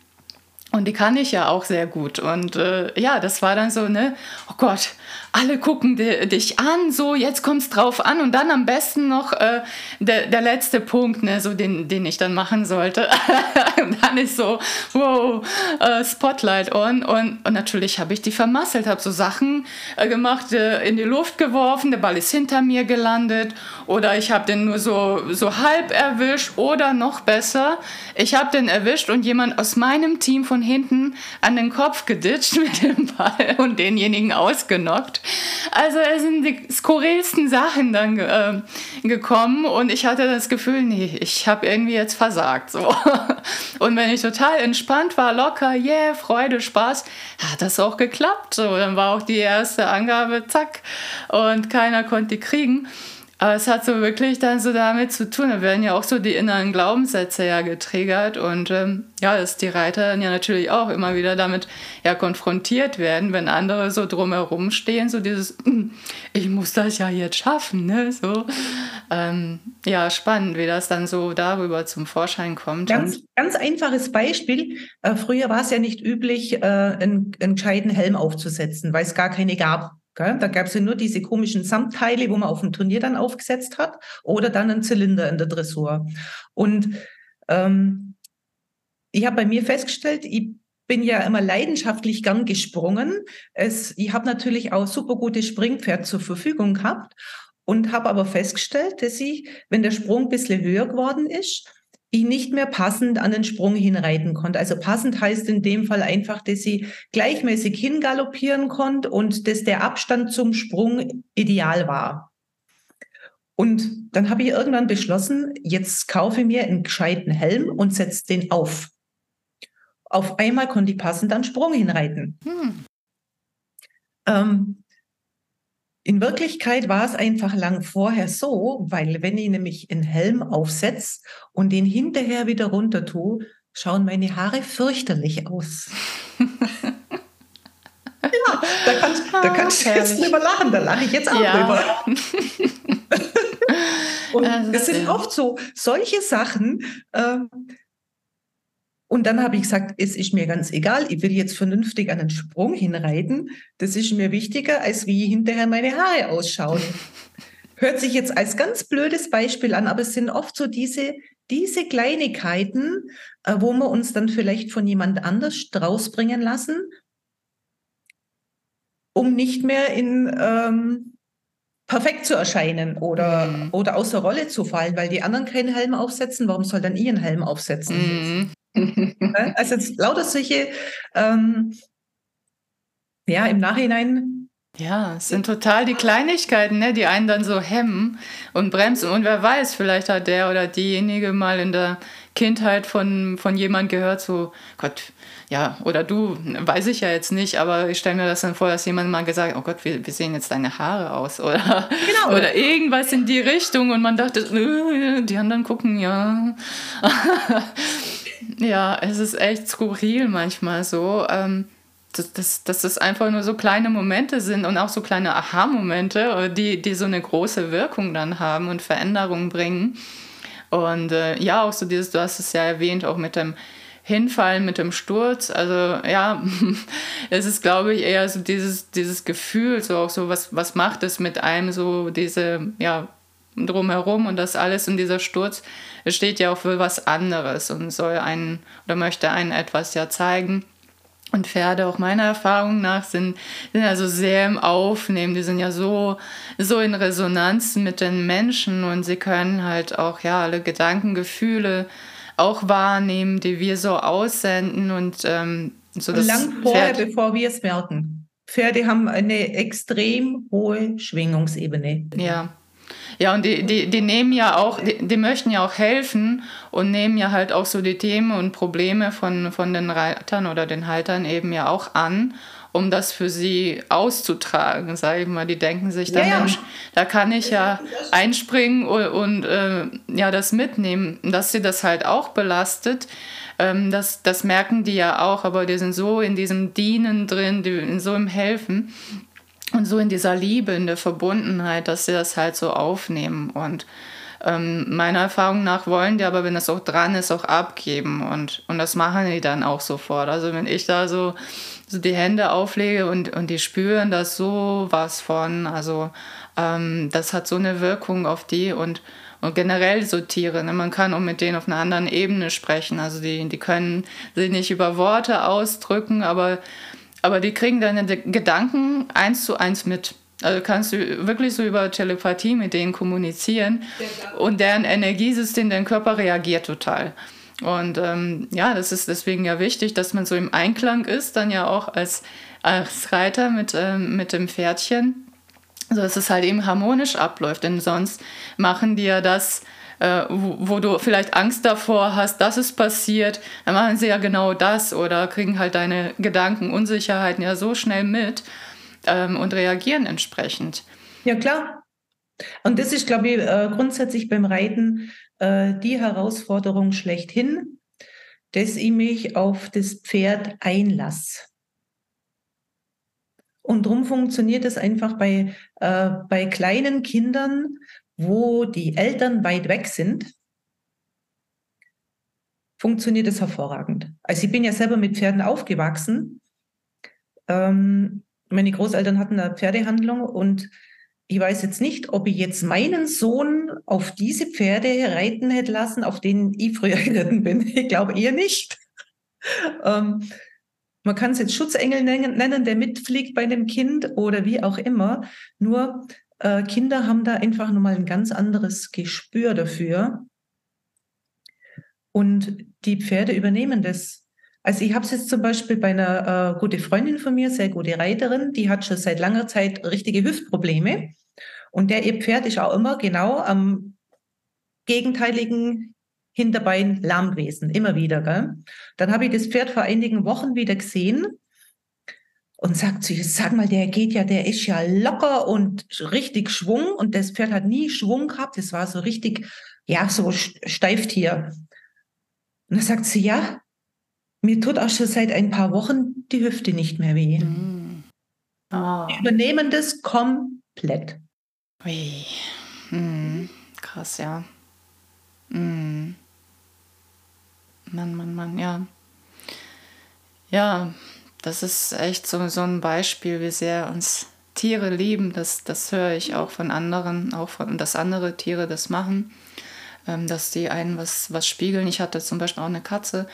Und die kann ich ja auch sehr gut. Und äh, ja, das war dann so, ne, oh Gott, alle gucken dich an, so jetzt kommt es drauf an und dann am besten noch äh, der, der letzte Punkt, ne, so den, den ich dann machen sollte. und dann ist so, wow, äh, Spotlight on und, und natürlich habe ich die vermasselt, habe so Sachen äh, gemacht, äh, in die Luft geworfen, der Ball ist hinter mir gelandet oder ich habe den nur so, so halb erwischt oder noch besser, ich habe den erwischt und jemand aus meinem Team von hinten an den Kopf geditscht mit dem Ball und denjenigen ausgenockt. Also es sind die skurrilsten Sachen dann äh, gekommen und ich hatte das Gefühl, nee, ich habe irgendwie jetzt versagt. So. Und wenn ich total entspannt war, locker, yeah, Freude, Spaß, hat das auch geklappt. So, dann war auch die erste Angabe, zack, und keiner konnte die kriegen. Aber es hat so wirklich dann so damit zu tun. Da werden ja auch so die inneren Glaubenssätze ja getriggert und ähm, ja, dass die Reiter dann ja natürlich auch immer wieder damit ja konfrontiert werden, wenn andere so drumherum stehen, so dieses, hm, ich muss das ja jetzt schaffen, ne, so. Ähm, ja, spannend, wie das dann so darüber zum Vorschein kommt. Ganz, ganz einfaches Beispiel. Äh, früher war es ja nicht üblich, äh, einen, einen gescheiten Helm aufzusetzen, weil es gar keine gab. Da gab es ja nur diese komischen Samtteile, wo man auf dem Turnier dann aufgesetzt hat, oder dann einen Zylinder in der Dressur. Und ähm, ich habe bei mir festgestellt, ich bin ja immer leidenschaftlich gern gesprungen. Es, ich habe natürlich auch super gute Springpferd zur Verfügung gehabt und habe aber festgestellt, dass ich, wenn der Sprung ein bisschen höher geworden ist, ich nicht mehr passend an den Sprung hinreiten konnte. Also passend heißt in dem Fall einfach, dass sie gleichmäßig hingaloppieren konnte und dass der Abstand zum Sprung ideal war. Und dann habe ich irgendwann beschlossen, jetzt kaufe ich mir einen gescheiten Helm und setze den auf. Auf einmal konnte ich passend an Sprung hinreiten. Hm. Ähm, in Wirklichkeit war es einfach lang vorher so, weil wenn ich nämlich einen Helm aufsetze und den hinterher wieder runter tue, schauen meine Haare fürchterlich aus. ja, da kannst, da kannst du jetzt drüber lachen, da lache ich jetzt auch ja. drüber. und es sind oft so solche Sachen, äh, und dann habe ich gesagt, es ist mir ganz egal, ich will jetzt vernünftig an einen Sprung hinreiten. Das ist mir wichtiger, als wie hinterher meine Haare ausschauen. Hört sich jetzt als ganz blödes Beispiel an, aber es sind oft so diese, diese Kleinigkeiten, äh, wo wir uns dann vielleicht von jemand anders rausbringen lassen, um nicht mehr in ähm, perfekt zu erscheinen oder, mhm. oder aus der Rolle zu fallen, weil die anderen keinen Helm aufsetzen. Warum soll dann ihr einen Helm aufsetzen? Mhm. Ne? also lauter solche, ähm, ja, im Nachhinein. Ja, es sind total die Kleinigkeiten, ne, die einen dann so hemmen und bremsen. Und wer weiß, vielleicht hat der oder diejenige mal in der Kindheit von, von jemand gehört, so, Gott, ja, oder du, weiß ich ja jetzt nicht, aber ich stelle mir das dann vor, dass jemand mal gesagt hat, oh Gott, wie, wie sehen jetzt deine Haare aus? Oder, genau. oder irgendwas in die Richtung und man dachte, äh, die anderen gucken, ja. Ja, es ist echt skurril manchmal so. Ähm, dass, dass, dass das einfach nur so kleine Momente sind und auch so kleine Aha-Momente, die, die so eine große Wirkung dann haben und Veränderungen bringen. Und äh, ja, auch so dieses, du hast es ja erwähnt, auch mit dem Hinfallen, mit dem Sturz. Also ja, es ist, glaube ich, eher so dieses, dieses Gefühl, so auch so, was, was macht es mit einem, so diese, ja, drumherum und das alles und dieser Sturz steht ja auch für was anderes und soll einen oder möchte einen etwas ja zeigen. Und Pferde, auch meiner Erfahrung nach, sind, sind also sehr im Aufnehmen. Die sind ja so, so in Resonanz mit den Menschen und sie können halt auch ja alle Gedanken, Gefühle auch wahrnehmen, die wir so aussenden. Und ähm, So lang vorher, Pferd. bevor wir es merken. Pferde haben eine extrem hohe Schwingungsebene. Ja. Ja, und die, die, die nehmen ja auch, die, die möchten ja auch helfen und nehmen ja halt auch so die Themen und Probleme von, von den Reitern oder den Haltern eben ja auch an um das für sie auszutragen, sage ich mal. Die denken sich dann, ja, ja. da kann ich ja einspringen und, und äh, ja, das mitnehmen. Dass sie das halt auch belastet, ähm, das, das merken die ja auch, aber die sind so in diesem Dienen drin, die, so im Helfen und so in dieser Liebe, in der Verbundenheit, dass sie das halt so aufnehmen und ähm, meiner Erfahrung nach wollen die aber, wenn das auch dran ist, auch abgeben und, und das machen die dann auch sofort. Also wenn ich da so so die Hände auflege und, und die spüren das so was von. Also ähm, das hat so eine Wirkung auf die und, und generell so Tiere. Ne? Man kann auch mit denen auf einer anderen Ebene sprechen. Also die, die können sich nicht über Worte ausdrücken, aber, aber die kriegen deine Gedanken eins zu eins mit. Also kannst du wirklich so über Telepathie mit denen kommunizieren und deren Energiesystem, dein Körper reagiert total. Und ähm, ja, das ist deswegen ja wichtig, dass man so im Einklang ist, dann ja auch als, als Reiter mit, ähm, mit dem Pferdchen, so dass es halt eben harmonisch abläuft. Denn sonst machen die ja das, äh, wo, wo, du vielleicht Angst davor hast, dass es passiert, dann machen sie ja genau das oder kriegen halt deine Gedanken, Unsicherheiten ja so schnell mit ähm, und reagieren entsprechend. Ja, klar. Und das ist, glaube ich, äh, grundsätzlich beim Reiten äh, die Herausforderung schlechthin, dass ich mich auf das Pferd einlasse. Und darum funktioniert es einfach bei, äh, bei kleinen Kindern, wo die Eltern weit weg sind, funktioniert es hervorragend. Also ich bin ja selber mit Pferden aufgewachsen. Ähm, meine Großeltern hatten eine Pferdehandlung und ich weiß jetzt nicht, ob ich jetzt meinen Sohn auf diese Pferde reiten hätte lassen, auf denen ich früher geritten bin. Ich glaube eher nicht. ähm, man kann es jetzt Schutzengel nennen, der mitfliegt bei einem Kind oder wie auch immer. Nur äh, Kinder haben da einfach nochmal ein ganz anderes Gespür dafür. Und die Pferde übernehmen das. Also ich habe es jetzt zum Beispiel bei einer äh, gute Freundin von mir, sehr gute Reiterin, die hat schon seit langer Zeit richtige Hüftprobleme. Und der ihr Pferd ist auch immer genau am gegenteiligen Hinterbein lahm gewesen, immer wieder. Gell? Dann habe ich das Pferd vor einigen Wochen wieder gesehen und sagt zu ihr, sag mal, der geht ja, der ist ja locker und richtig Schwung und das Pferd hat nie Schwung gehabt, das war so richtig, ja, so Steiftier. Und dann sagt sie, ja, mir tut auch schon seit ein paar Wochen die Hüfte nicht mehr weh. Mm. Oh. Übernehmen das komplett. Ui. Hm. Krass, ja. Hm. Mann, Mann, Mann, ja. Ja, das ist echt so, so ein Beispiel, wie sehr uns Tiere lieben. Das, das höre ich auch von anderen, auch von, dass andere Tiere das machen, ähm, dass die einen was, was spiegeln. Ich hatte zum Beispiel auch eine Katze,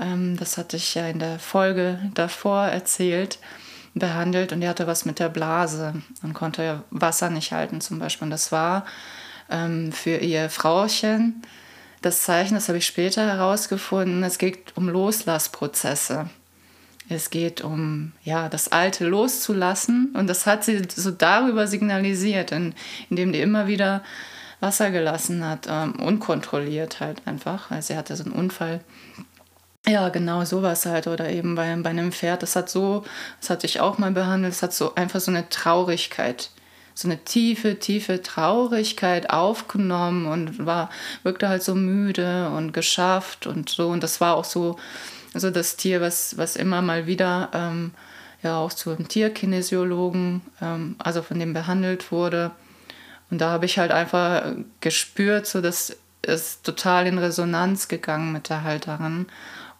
ähm, das hatte ich ja in der Folge davor erzählt behandelt und die hatte was mit der Blase und konnte Wasser nicht halten zum Beispiel. Und das war ähm, für ihr Frauchen das Zeichen, das habe ich später herausgefunden, es geht um Loslassprozesse. Es geht um ja, das Alte loszulassen und das hat sie so darüber signalisiert, indem die immer wieder Wasser gelassen hat, ähm, unkontrolliert halt einfach. Also sie hatte so einen Unfall ja, genau, sowas halt. Oder eben bei, bei einem Pferd, das hat so, das hatte ich auch mal behandelt, es hat so einfach so eine Traurigkeit, so eine tiefe, tiefe Traurigkeit aufgenommen und war, wirkte halt so müde und geschafft und so. Und das war auch so, so das Tier, was, was immer mal wieder ähm, ja auch zu einem Tierkinesiologen, ähm, also von dem behandelt wurde. Und da habe ich halt einfach gespürt, so dass es total in Resonanz gegangen mit der Halterin.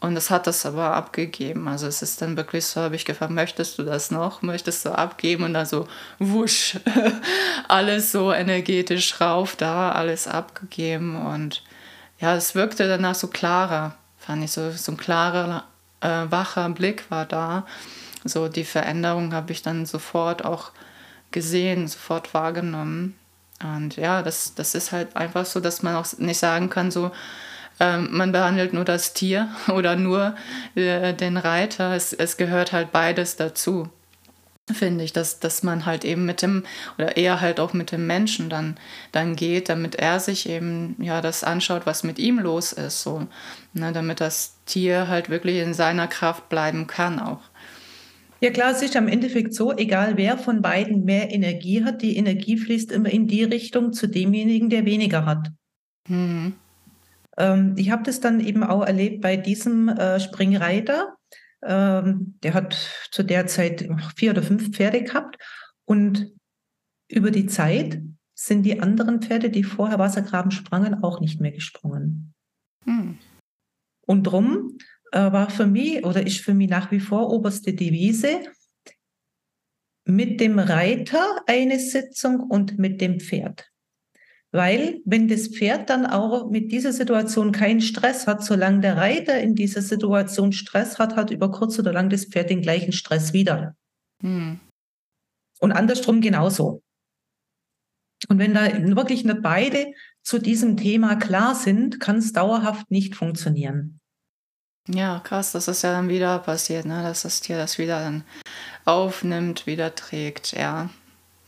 Und es hat das aber abgegeben. Also es ist dann wirklich so, habe ich gefragt, möchtest du das noch? Möchtest du abgeben? Und dann so, wusch, alles so energetisch rauf da, alles abgegeben. Und ja, es wirkte danach so klarer, fand ich so, so ein klarer, äh, wacher Blick war da. So die Veränderung habe ich dann sofort auch gesehen, sofort wahrgenommen. Und ja, das, das ist halt einfach so, dass man auch nicht sagen kann, so, ähm, man behandelt nur das Tier oder nur äh, den Reiter. Es, es gehört halt beides dazu finde ich, dass, dass man halt eben mit dem, oder eher halt auch mit dem Menschen dann, dann geht, damit er sich eben ja das anschaut, was mit ihm los ist, so, ne, damit das Tier halt wirklich in seiner Kraft bleiben kann auch. Ja klar, es ist am Endeffekt so, egal wer von beiden mehr Energie hat, die Energie fließt immer in die Richtung zu demjenigen, der weniger hat. Mhm. Ähm, ich habe das dann eben auch erlebt bei diesem äh, Springreiter. Ähm, der hat zu der Zeit vier oder fünf Pferde gehabt und über die Zeit sind die anderen Pferde, die vorher Wassergraben sprangen, auch nicht mehr gesprungen. Hm. Und drum äh, war für mich oder ist für mich nach wie vor oberste Devise, mit dem Reiter eine Sitzung und mit dem Pferd. Weil wenn das Pferd dann auch mit dieser Situation keinen Stress hat, solange der Reiter in dieser Situation Stress hat, hat über kurz oder lang das Pferd den gleichen Stress wieder. Hm. Und andersrum genauso. Und wenn da wirklich nicht beide zu diesem Thema klar sind, kann es dauerhaft nicht funktionieren. Ja, krass, das ist ja dann wieder passiert, ne? dass das Tier das wieder dann aufnimmt, wieder trägt. Ja,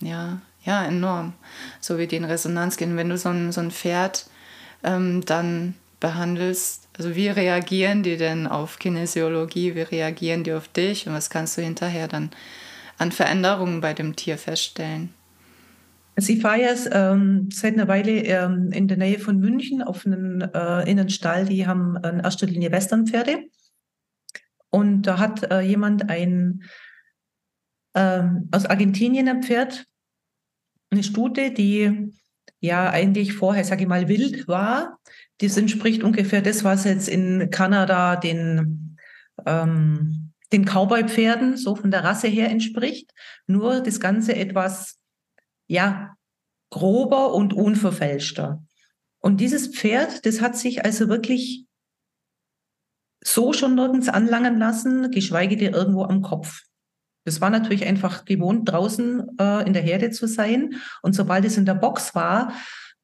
ja, ja, enorm. So wie die in Resonanz gehen. Wenn du so ein, so ein Pferd ähm, dann behandelst, also wie reagieren die denn auf Kinesiologie, wie reagieren die auf dich und was kannst du hinterher dann an Veränderungen bei dem Tier feststellen? Also ich jetzt ähm, seit einer Weile ähm, in der Nähe von München auf einen, äh, in einen Stall, die haben in erster Linie Westernpferde. Und da hat äh, jemand ein ähm, aus Argentinien ein Pferd eine Stute, die ja eigentlich vorher, sage ich mal, wild war. Das entspricht ungefähr das, was jetzt in Kanada den, ähm, den Cowboy-Pferden so von der Rasse her entspricht. Nur das Ganze etwas, ja, grober und unverfälschter. Und dieses Pferd, das hat sich also wirklich so schon nirgends anlangen lassen, geschweige denn irgendwo am Kopf. Das war natürlich einfach gewohnt, draußen äh, in der Herde zu sein. Und sobald es in der Box war,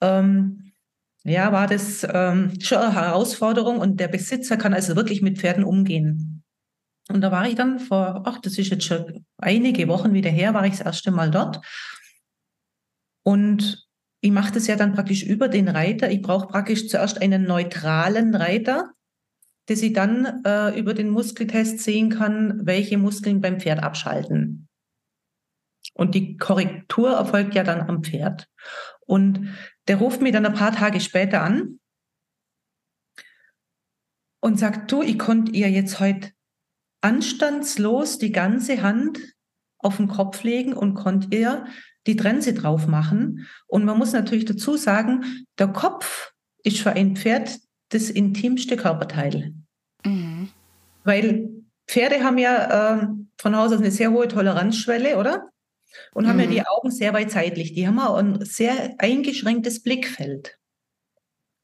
ähm, ja, war das ähm, schon eine Herausforderung. Und der Besitzer kann also wirklich mit Pferden umgehen. Und da war ich dann vor, ach, das ist jetzt schon einige Wochen wieder her, war ich das erste Mal dort. Und ich mache das ja dann praktisch über den Reiter. Ich brauche praktisch zuerst einen neutralen Reiter, dass ich dann äh, über den Muskeltest sehen kann, welche Muskeln beim Pferd abschalten. Und die Korrektur erfolgt ja dann am Pferd. Und der ruft mich dann ein paar Tage später an und sagt, du, ich konnte ihr jetzt heute anstandslos die ganze Hand auf den Kopf legen und konnte ihr die Trense drauf machen. Und man muss natürlich dazu sagen, der Kopf ist für ein Pferd das intimste Körperteil. Mhm. Weil Pferde haben ja äh, von Haus aus eine sehr hohe Toleranzschwelle, oder? Und mhm. haben ja mhm. die Augen sehr weit seitlich. Die haben auch ein sehr eingeschränktes Blickfeld.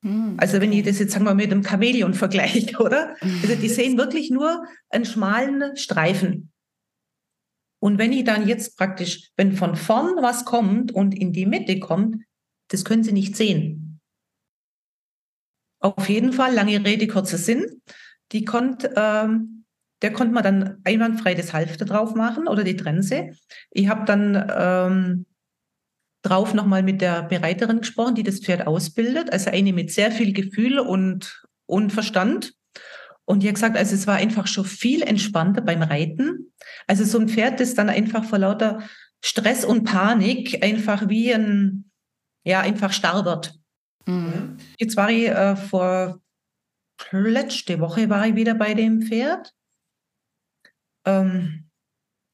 Mhm. Also wenn ich das jetzt sagen wir mit einem Chamäleon vergleiche, oder? Also die sehen wirklich nur einen schmalen Streifen. Und wenn ich dann jetzt praktisch, wenn von vorn was kommt und in die Mitte kommt, das können Sie nicht sehen. Auf jeden Fall, lange Rede, kurzer Sinn die konnte, ähm, der konnte man dann einwandfrei das Halfter drauf machen oder die Trense. Ich habe dann ähm, drauf nochmal mit der Bereiterin gesprochen, die das Pferd ausbildet, also eine mit sehr viel Gefühl und, und Verstand. Und die hat gesagt, also es war einfach schon viel entspannter beim Reiten. Also so ein Pferd, das dann einfach vor lauter Stress und Panik einfach wie ein, ja, einfach starr wird. Mhm. Jetzt war ich äh, vor letzte Woche war ich wieder bei dem Pferd. Ähm,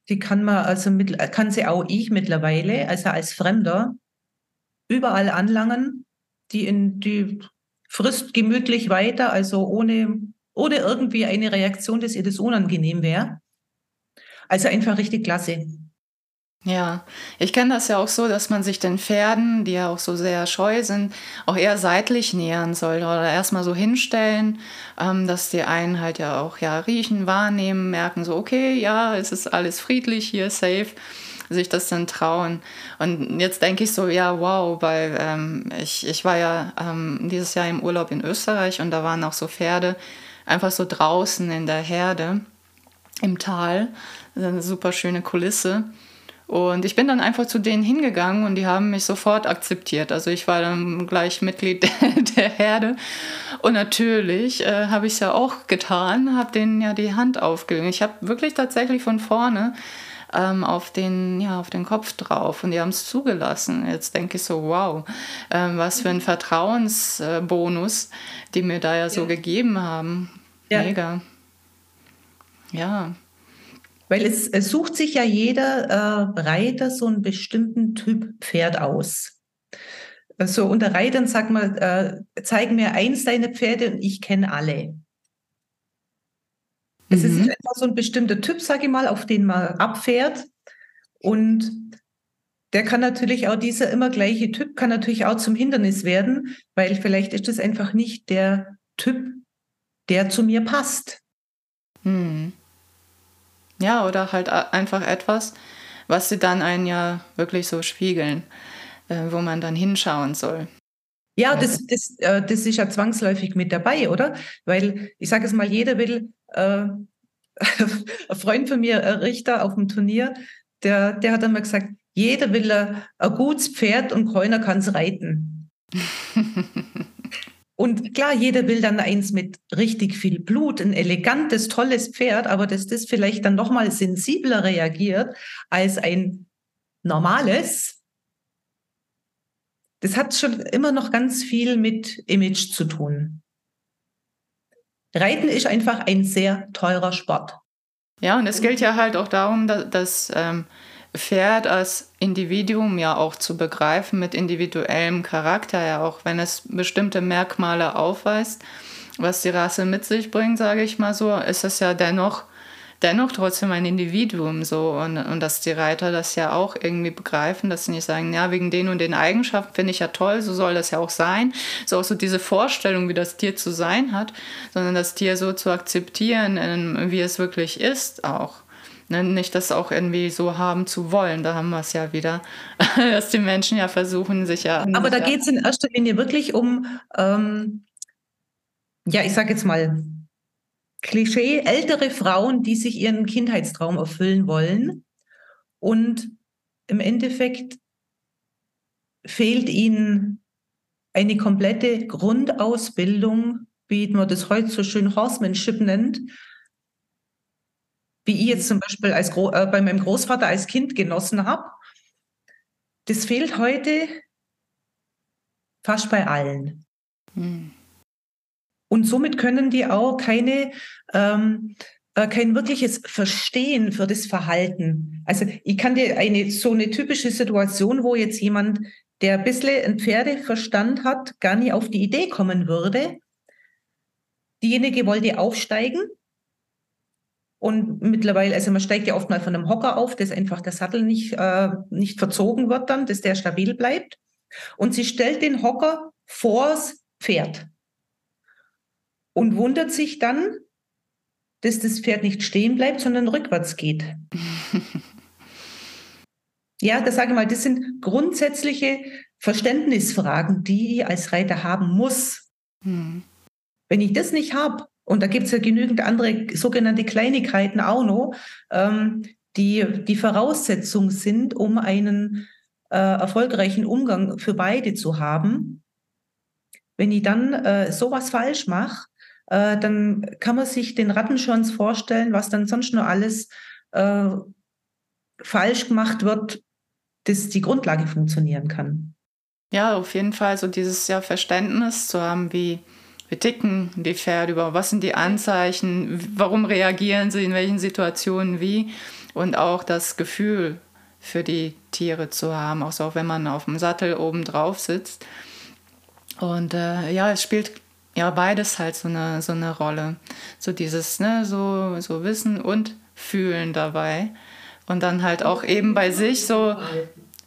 die kann man, also mit, kann sie auch ich mittlerweile, also als Fremder, überall anlangen. Die, in, die frisst gemütlich weiter, also ohne, ohne irgendwie eine Reaktion, dass ihr das unangenehm wäre. Also einfach richtig klasse. Ja, ich kenne das ja auch so, dass man sich den Pferden, die ja auch so sehr scheu sind, auch eher seitlich nähern soll oder erstmal so hinstellen, ähm, dass die einen halt ja auch ja riechen, wahrnehmen, merken so, okay, ja, es ist alles friedlich hier, safe. sich das dann trauen. Und jetzt denke ich so, ja, wow, weil ähm, ich, ich war ja ähm, dieses Jahr im Urlaub in Österreich und da waren auch so Pferde einfach so draußen in der Herde im Tal. Eine super schöne Kulisse. Und ich bin dann einfach zu denen hingegangen und die haben mich sofort akzeptiert. Also ich war dann gleich Mitglied der, Herde. Und natürlich äh, habe ich es ja auch getan, habe denen ja die Hand aufgelegt. Ich habe wirklich tatsächlich von vorne ähm, auf, den, ja, auf den Kopf drauf und die haben es zugelassen. Jetzt denke ich so, wow, ähm, was für ein Vertrauensbonus, die mir da ja so gegeben haben. Ja. Mega. Ja. Weil es, es sucht sich ja jeder äh, Reiter so einen bestimmten Typ Pferd aus. So unter Reitern sagt man, äh, zeig mir eins deiner Pferde und ich kenne alle. Es ist mhm. einfach so ein bestimmter Typ, sage ich mal, auf den man abfährt. Und der kann natürlich auch, dieser immer gleiche Typ kann natürlich auch zum Hindernis werden, weil vielleicht ist das einfach nicht der Typ, der zu mir passt. Mhm. Ja, oder halt einfach etwas, was sie dann einen ja wirklich so spiegeln, äh, wo man dann hinschauen soll. Ja, das, das, äh, das ist ja zwangsläufig mit dabei, oder? Weil ich sage es mal, jeder will, äh, ein Freund von mir, ein Richter auf dem Turnier, der, der hat einmal gesagt, jeder will ein, ein gutes Pferd und keiner kann es reiten. Und klar, jeder will dann eins mit richtig viel Blut, ein elegantes, tolles Pferd, aber dass das vielleicht dann nochmal sensibler reagiert als ein normales, das hat schon immer noch ganz viel mit Image zu tun. Reiten ist einfach ein sehr teurer Sport. Ja, und es gilt ja halt auch darum, dass, dass ähm, Pferd als Individuum ja auch zu begreifen, mit individuellem Charakter, ja auch wenn es bestimmte Merkmale aufweist, was die Rasse mit sich bringt, sage ich mal so, ist es ja dennoch, dennoch trotzdem ein Individuum so und, und dass die Reiter das ja auch irgendwie begreifen, dass sie nicht sagen, ja, wegen den und den Eigenschaften finde ich ja toll, so soll das ja auch sein, so auch so diese Vorstellung, wie das Tier zu sein hat, sondern das Tier so zu akzeptieren, wie es wirklich ist auch. Ne, nicht das auch irgendwie so haben zu wollen. Da haben wir es ja wieder, dass die Menschen ja versuchen, sich ja. Aber da geht es in erster Linie wirklich um, ähm, ja, ich sage jetzt mal, Klischee, ältere Frauen, die sich ihren Kindheitstraum erfüllen wollen. Und im Endeffekt fehlt ihnen eine komplette Grundausbildung, wie man das heute so schön Horsemanship nennt, wie ich jetzt zum Beispiel als Gro äh, bei meinem Großvater als Kind genossen habe, das fehlt heute fast bei allen. Hm. Und somit können die auch keine, ähm, äh, kein wirkliches Verstehen für das Verhalten. Also ich kann dir eine so eine typische Situation, wo jetzt jemand, der ein bisschen ein Pferdeverstand hat, gar nicht auf die Idee kommen würde. Diejenige wollte aufsteigen und mittlerweile, also man steigt ja oft mal von einem Hocker auf, dass einfach der Sattel nicht, äh, nicht verzogen wird dann, dass der stabil bleibt. Und sie stellt den Hocker vors Pferd und wundert sich dann, dass das Pferd nicht stehen bleibt, sondern rückwärts geht. ja, da sage ich mal, das sind grundsätzliche Verständnisfragen, die ich als Reiter haben muss. Hm. Wenn ich das nicht habe, und da gibt es ja genügend andere sogenannte Kleinigkeiten auch noch, ähm, die die Voraussetzung sind, um einen äh, erfolgreichen Umgang für beide zu haben. Wenn ich dann äh, sowas falsch mache, äh, dann kann man sich den Rattenschwanz vorstellen, was dann sonst nur alles äh, falsch gemacht wird, dass die Grundlage funktionieren kann. Ja, auf jeden Fall so dieses ja, Verständnis zu haben, wie wie ticken die Pferde über, was sind die Anzeichen, warum reagieren sie in welchen Situationen wie und auch das Gefühl für die Tiere zu haben, auch so, wenn man auf dem Sattel oben drauf sitzt. Und äh, ja, es spielt ja beides halt so eine, so eine Rolle. So dieses, ne, so, so Wissen und Fühlen dabei. Und dann halt auch eben bei sich so,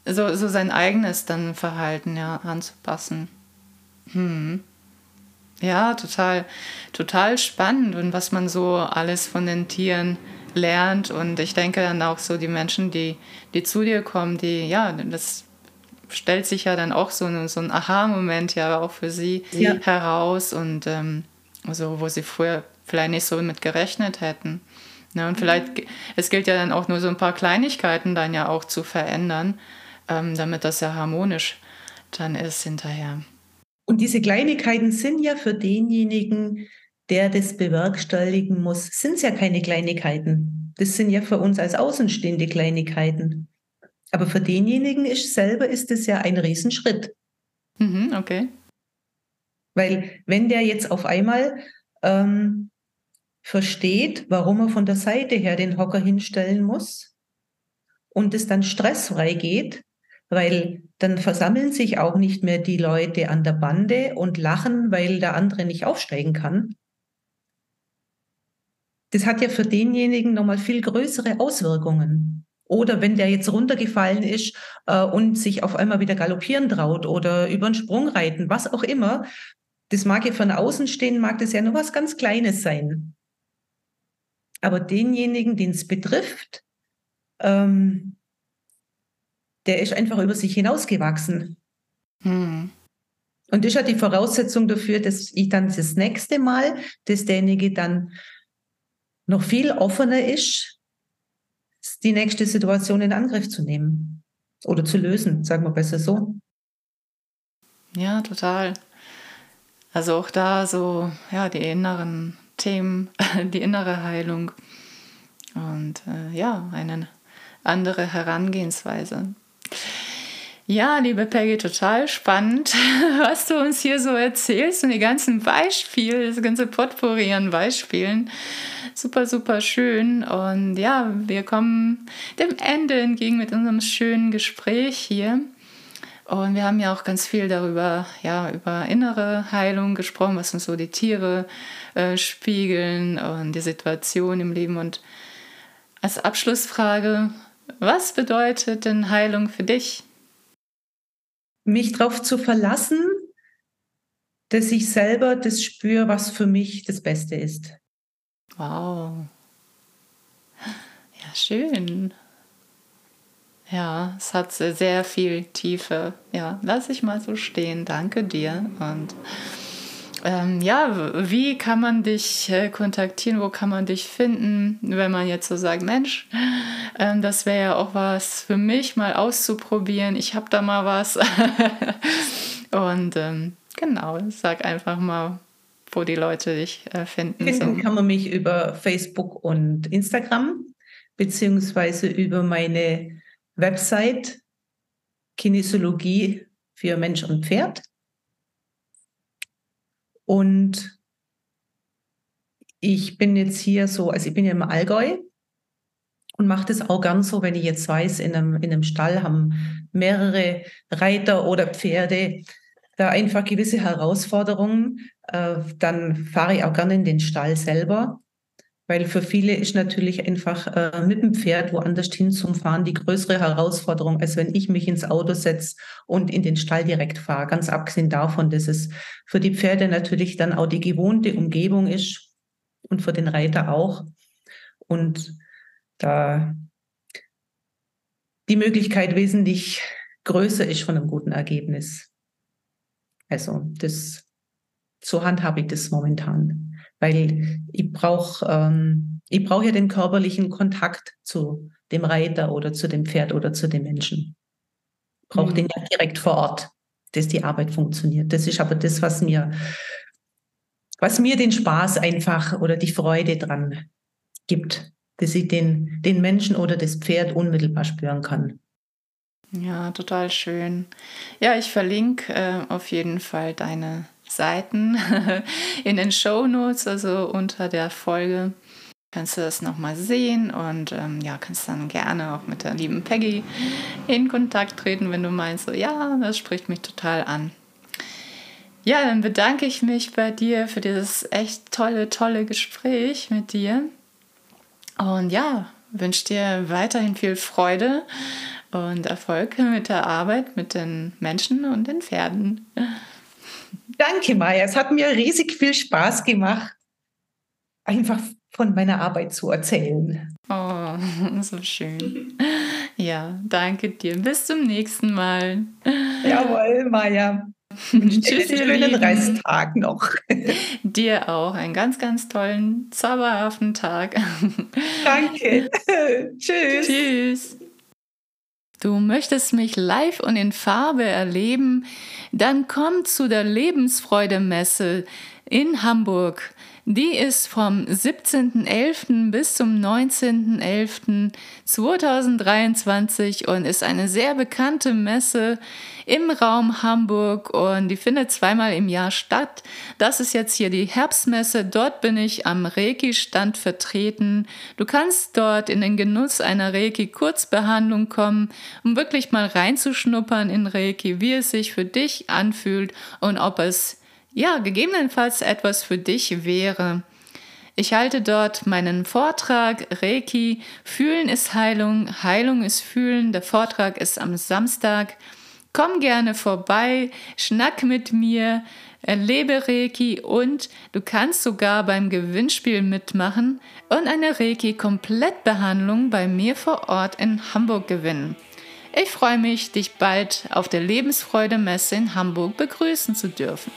so, so sein eigenes dann Verhalten ja anzupassen. Hm. Ja, total, total spannend und was man so alles von den Tieren lernt. Und ich denke dann auch so, die Menschen, die, die zu dir kommen, die, ja, das stellt sich ja dann auch so, ein, so ein Aha-Moment ja auch für sie ja. heraus und ähm, also, wo sie früher vielleicht nicht so mit gerechnet hätten. Ne? Und vielleicht, mhm. es gilt ja dann auch nur so ein paar Kleinigkeiten dann ja auch zu verändern, ähm, damit das ja harmonisch dann ist hinterher. Und diese Kleinigkeiten sind ja für denjenigen, der das bewerkstelligen muss, sind es ja keine Kleinigkeiten. Das sind ja für uns als Außenstehende Kleinigkeiten. Aber für denjenigen ist selber ist es ja ein Riesenschritt. Mhm, okay. Weil wenn der jetzt auf einmal ähm, versteht, warum er von der Seite her den Hocker hinstellen muss und es dann stressfrei geht, weil dann versammeln sich auch nicht mehr die Leute an der Bande und lachen, weil der andere nicht aufsteigen kann. Das hat ja für denjenigen nochmal viel größere Auswirkungen. Oder wenn der jetzt runtergefallen ist äh, und sich auf einmal wieder galoppieren traut oder über einen Sprung reiten, was auch immer, das mag ja von außen stehen, mag das ja nur was ganz Kleines sein. Aber denjenigen, den es betrifft, ähm, der ist einfach über sich hinausgewachsen. Hm. Und das ist ja die Voraussetzung dafür, dass ich dann das nächste Mal, dass derjenige dann noch viel offener ist, die nächste Situation in Angriff zu nehmen oder zu lösen, sagen wir besser so. Ja, total. Also auch da so, ja, die inneren Themen, die innere Heilung und äh, ja, eine andere Herangehensweise. Ja, liebe Peggy, total spannend, was du uns hier so erzählst und die ganzen Beispiele, das ganze Potpourri an Beispielen. Super, super schön. Und ja, wir kommen dem Ende entgegen mit unserem schönen Gespräch hier. Und wir haben ja auch ganz viel darüber, ja, über innere Heilung gesprochen, was uns so die Tiere äh, spiegeln und die Situation im Leben. Und als Abschlussfrage, was bedeutet denn Heilung für dich? Mich darauf zu verlassen, dass ich selber das spüre, was für mich das Beste ist. Wow. Ja, schön. Ja, es hat sehr viel Tiefe. Ja, lass ich mal so stehen. Danke dir. Und ähm, ja, wie kann man dich äh, kontaktieren? Wo kann man dich finden, wenn man jetzt so sagt, Mensch, ähm, das wäre ja auch was für mich mal auszuprobieren. Ich habe da mal was. Und ähm, genau, sag einfach mal, wo die Leute dich äh, finden. Finden so. kann man mich über Facebook und Instagram, beziehungsweise über meine Website Kinesiologie für Mensch und Pferd. Und ich bin jetzt hier so, also ich bin ja im Allgäu und mache das auch gern so, wenn ich jetzt weiß, in einem, in einem Stall haben mehrere Reiter oder Pferde da einfach gewisse Herausforderungen, äh, dann fahre ich auch gerne in den Stall selber weil für viele ist natürlich einfach äh, mit dem Pferd woanders hin zum Fahren die größere Herausforderung, als wenn ich mich ins Auto setze und in den Stall direkt fahre. Ganz abgesehen davon, dass es für die Pferde natürlich dann auch die gewohnte Umgebung ist und für den Reiter auch. Und da die Möglichkeit wesentlich größer ist von einem guten Ergebnis. Also das so handhabe ich das momentan weil ich brauche ähm, ich brauche ja den körperlichen Kontakt zu dem Reiter oder zu dem Pferd oder zu dem Menschen. Ich brauche mhm. den ja direkt vor Ort, dass die Arbeit funktioniert. Das ist aber das, was mir, was mir den Spaß einfach oder die Freude dran gibt, dass ich den, den Menschen oder das Pferd unmittelbar spüren kann. Ja, total schön. Ja, ich verlinke äh, auf jeden Fall deine Seiten in den Show Notes, also unter der Folge. Kannst du das nochmal sehen und ähm, ja, kannst dann gerne auch mit der lieben Peggy in Kontakt treten, wenn du meinst, so, ja, das spricht mich total an. Ja, dann bedanke ich mich bei dir für dieses echt tolle, tolle Gespräch mit dir. Und ja, wünsche dir weiterhin viel Freude und Erfolg mit der Arbeit mit den Menschen und den Pferden. Danke, Maya. Es hat mir riesig viel Spaß gemacht, einfach von meiner Arbeit zu erzählen. Oh, so schön. Ja, danke dir. Bis zum nächsten Mal. Jawohl, Maja. Tschüss, einen schönen Resttag noch. Dir auch einen ganz, ganz tollen, zauberhaften Tag. Danke. Tschüss. Tschüss. Du möchtest mich live und in Farbe erleben? Dann komm zu der Lebensfreude-Messe in Hamburg. Die ist vom 17.11. bis zum 19.11.2023 und ist eine sehr bekannte Messe im Raum Hamburg und die findet zweimal im Jahr statt. Das ist jetzt hier die Herbstmesse. Dort bin ich am Reiki-Stand vertreten. Du kannst dort in den Genuss einer Reiki-Kurzbehandlung kommen, um wirklich mal reinzuschnuppern in Reiki, wie es sich für dich anfühlt und ob es ja, gegebenenfalls etwas für dich wäre. Ich halte dort meinen Vortrag Reiki, Fühlen ist Heilung, Heilung ist Fühlen. Der Vortrag ist am Samstag. Komm gerne vorbei, schnack mit mir, erlebe Reiki und du kannst sogar beim Gewinnspiel mitmachen und eine Reiki-Komplettbehandlung bei mir vor Ort in Hamburg gewinnen. Ich freue mich, dich bald auf der Lebensfreude Messe in Hamburg begrüßen zu dürfen.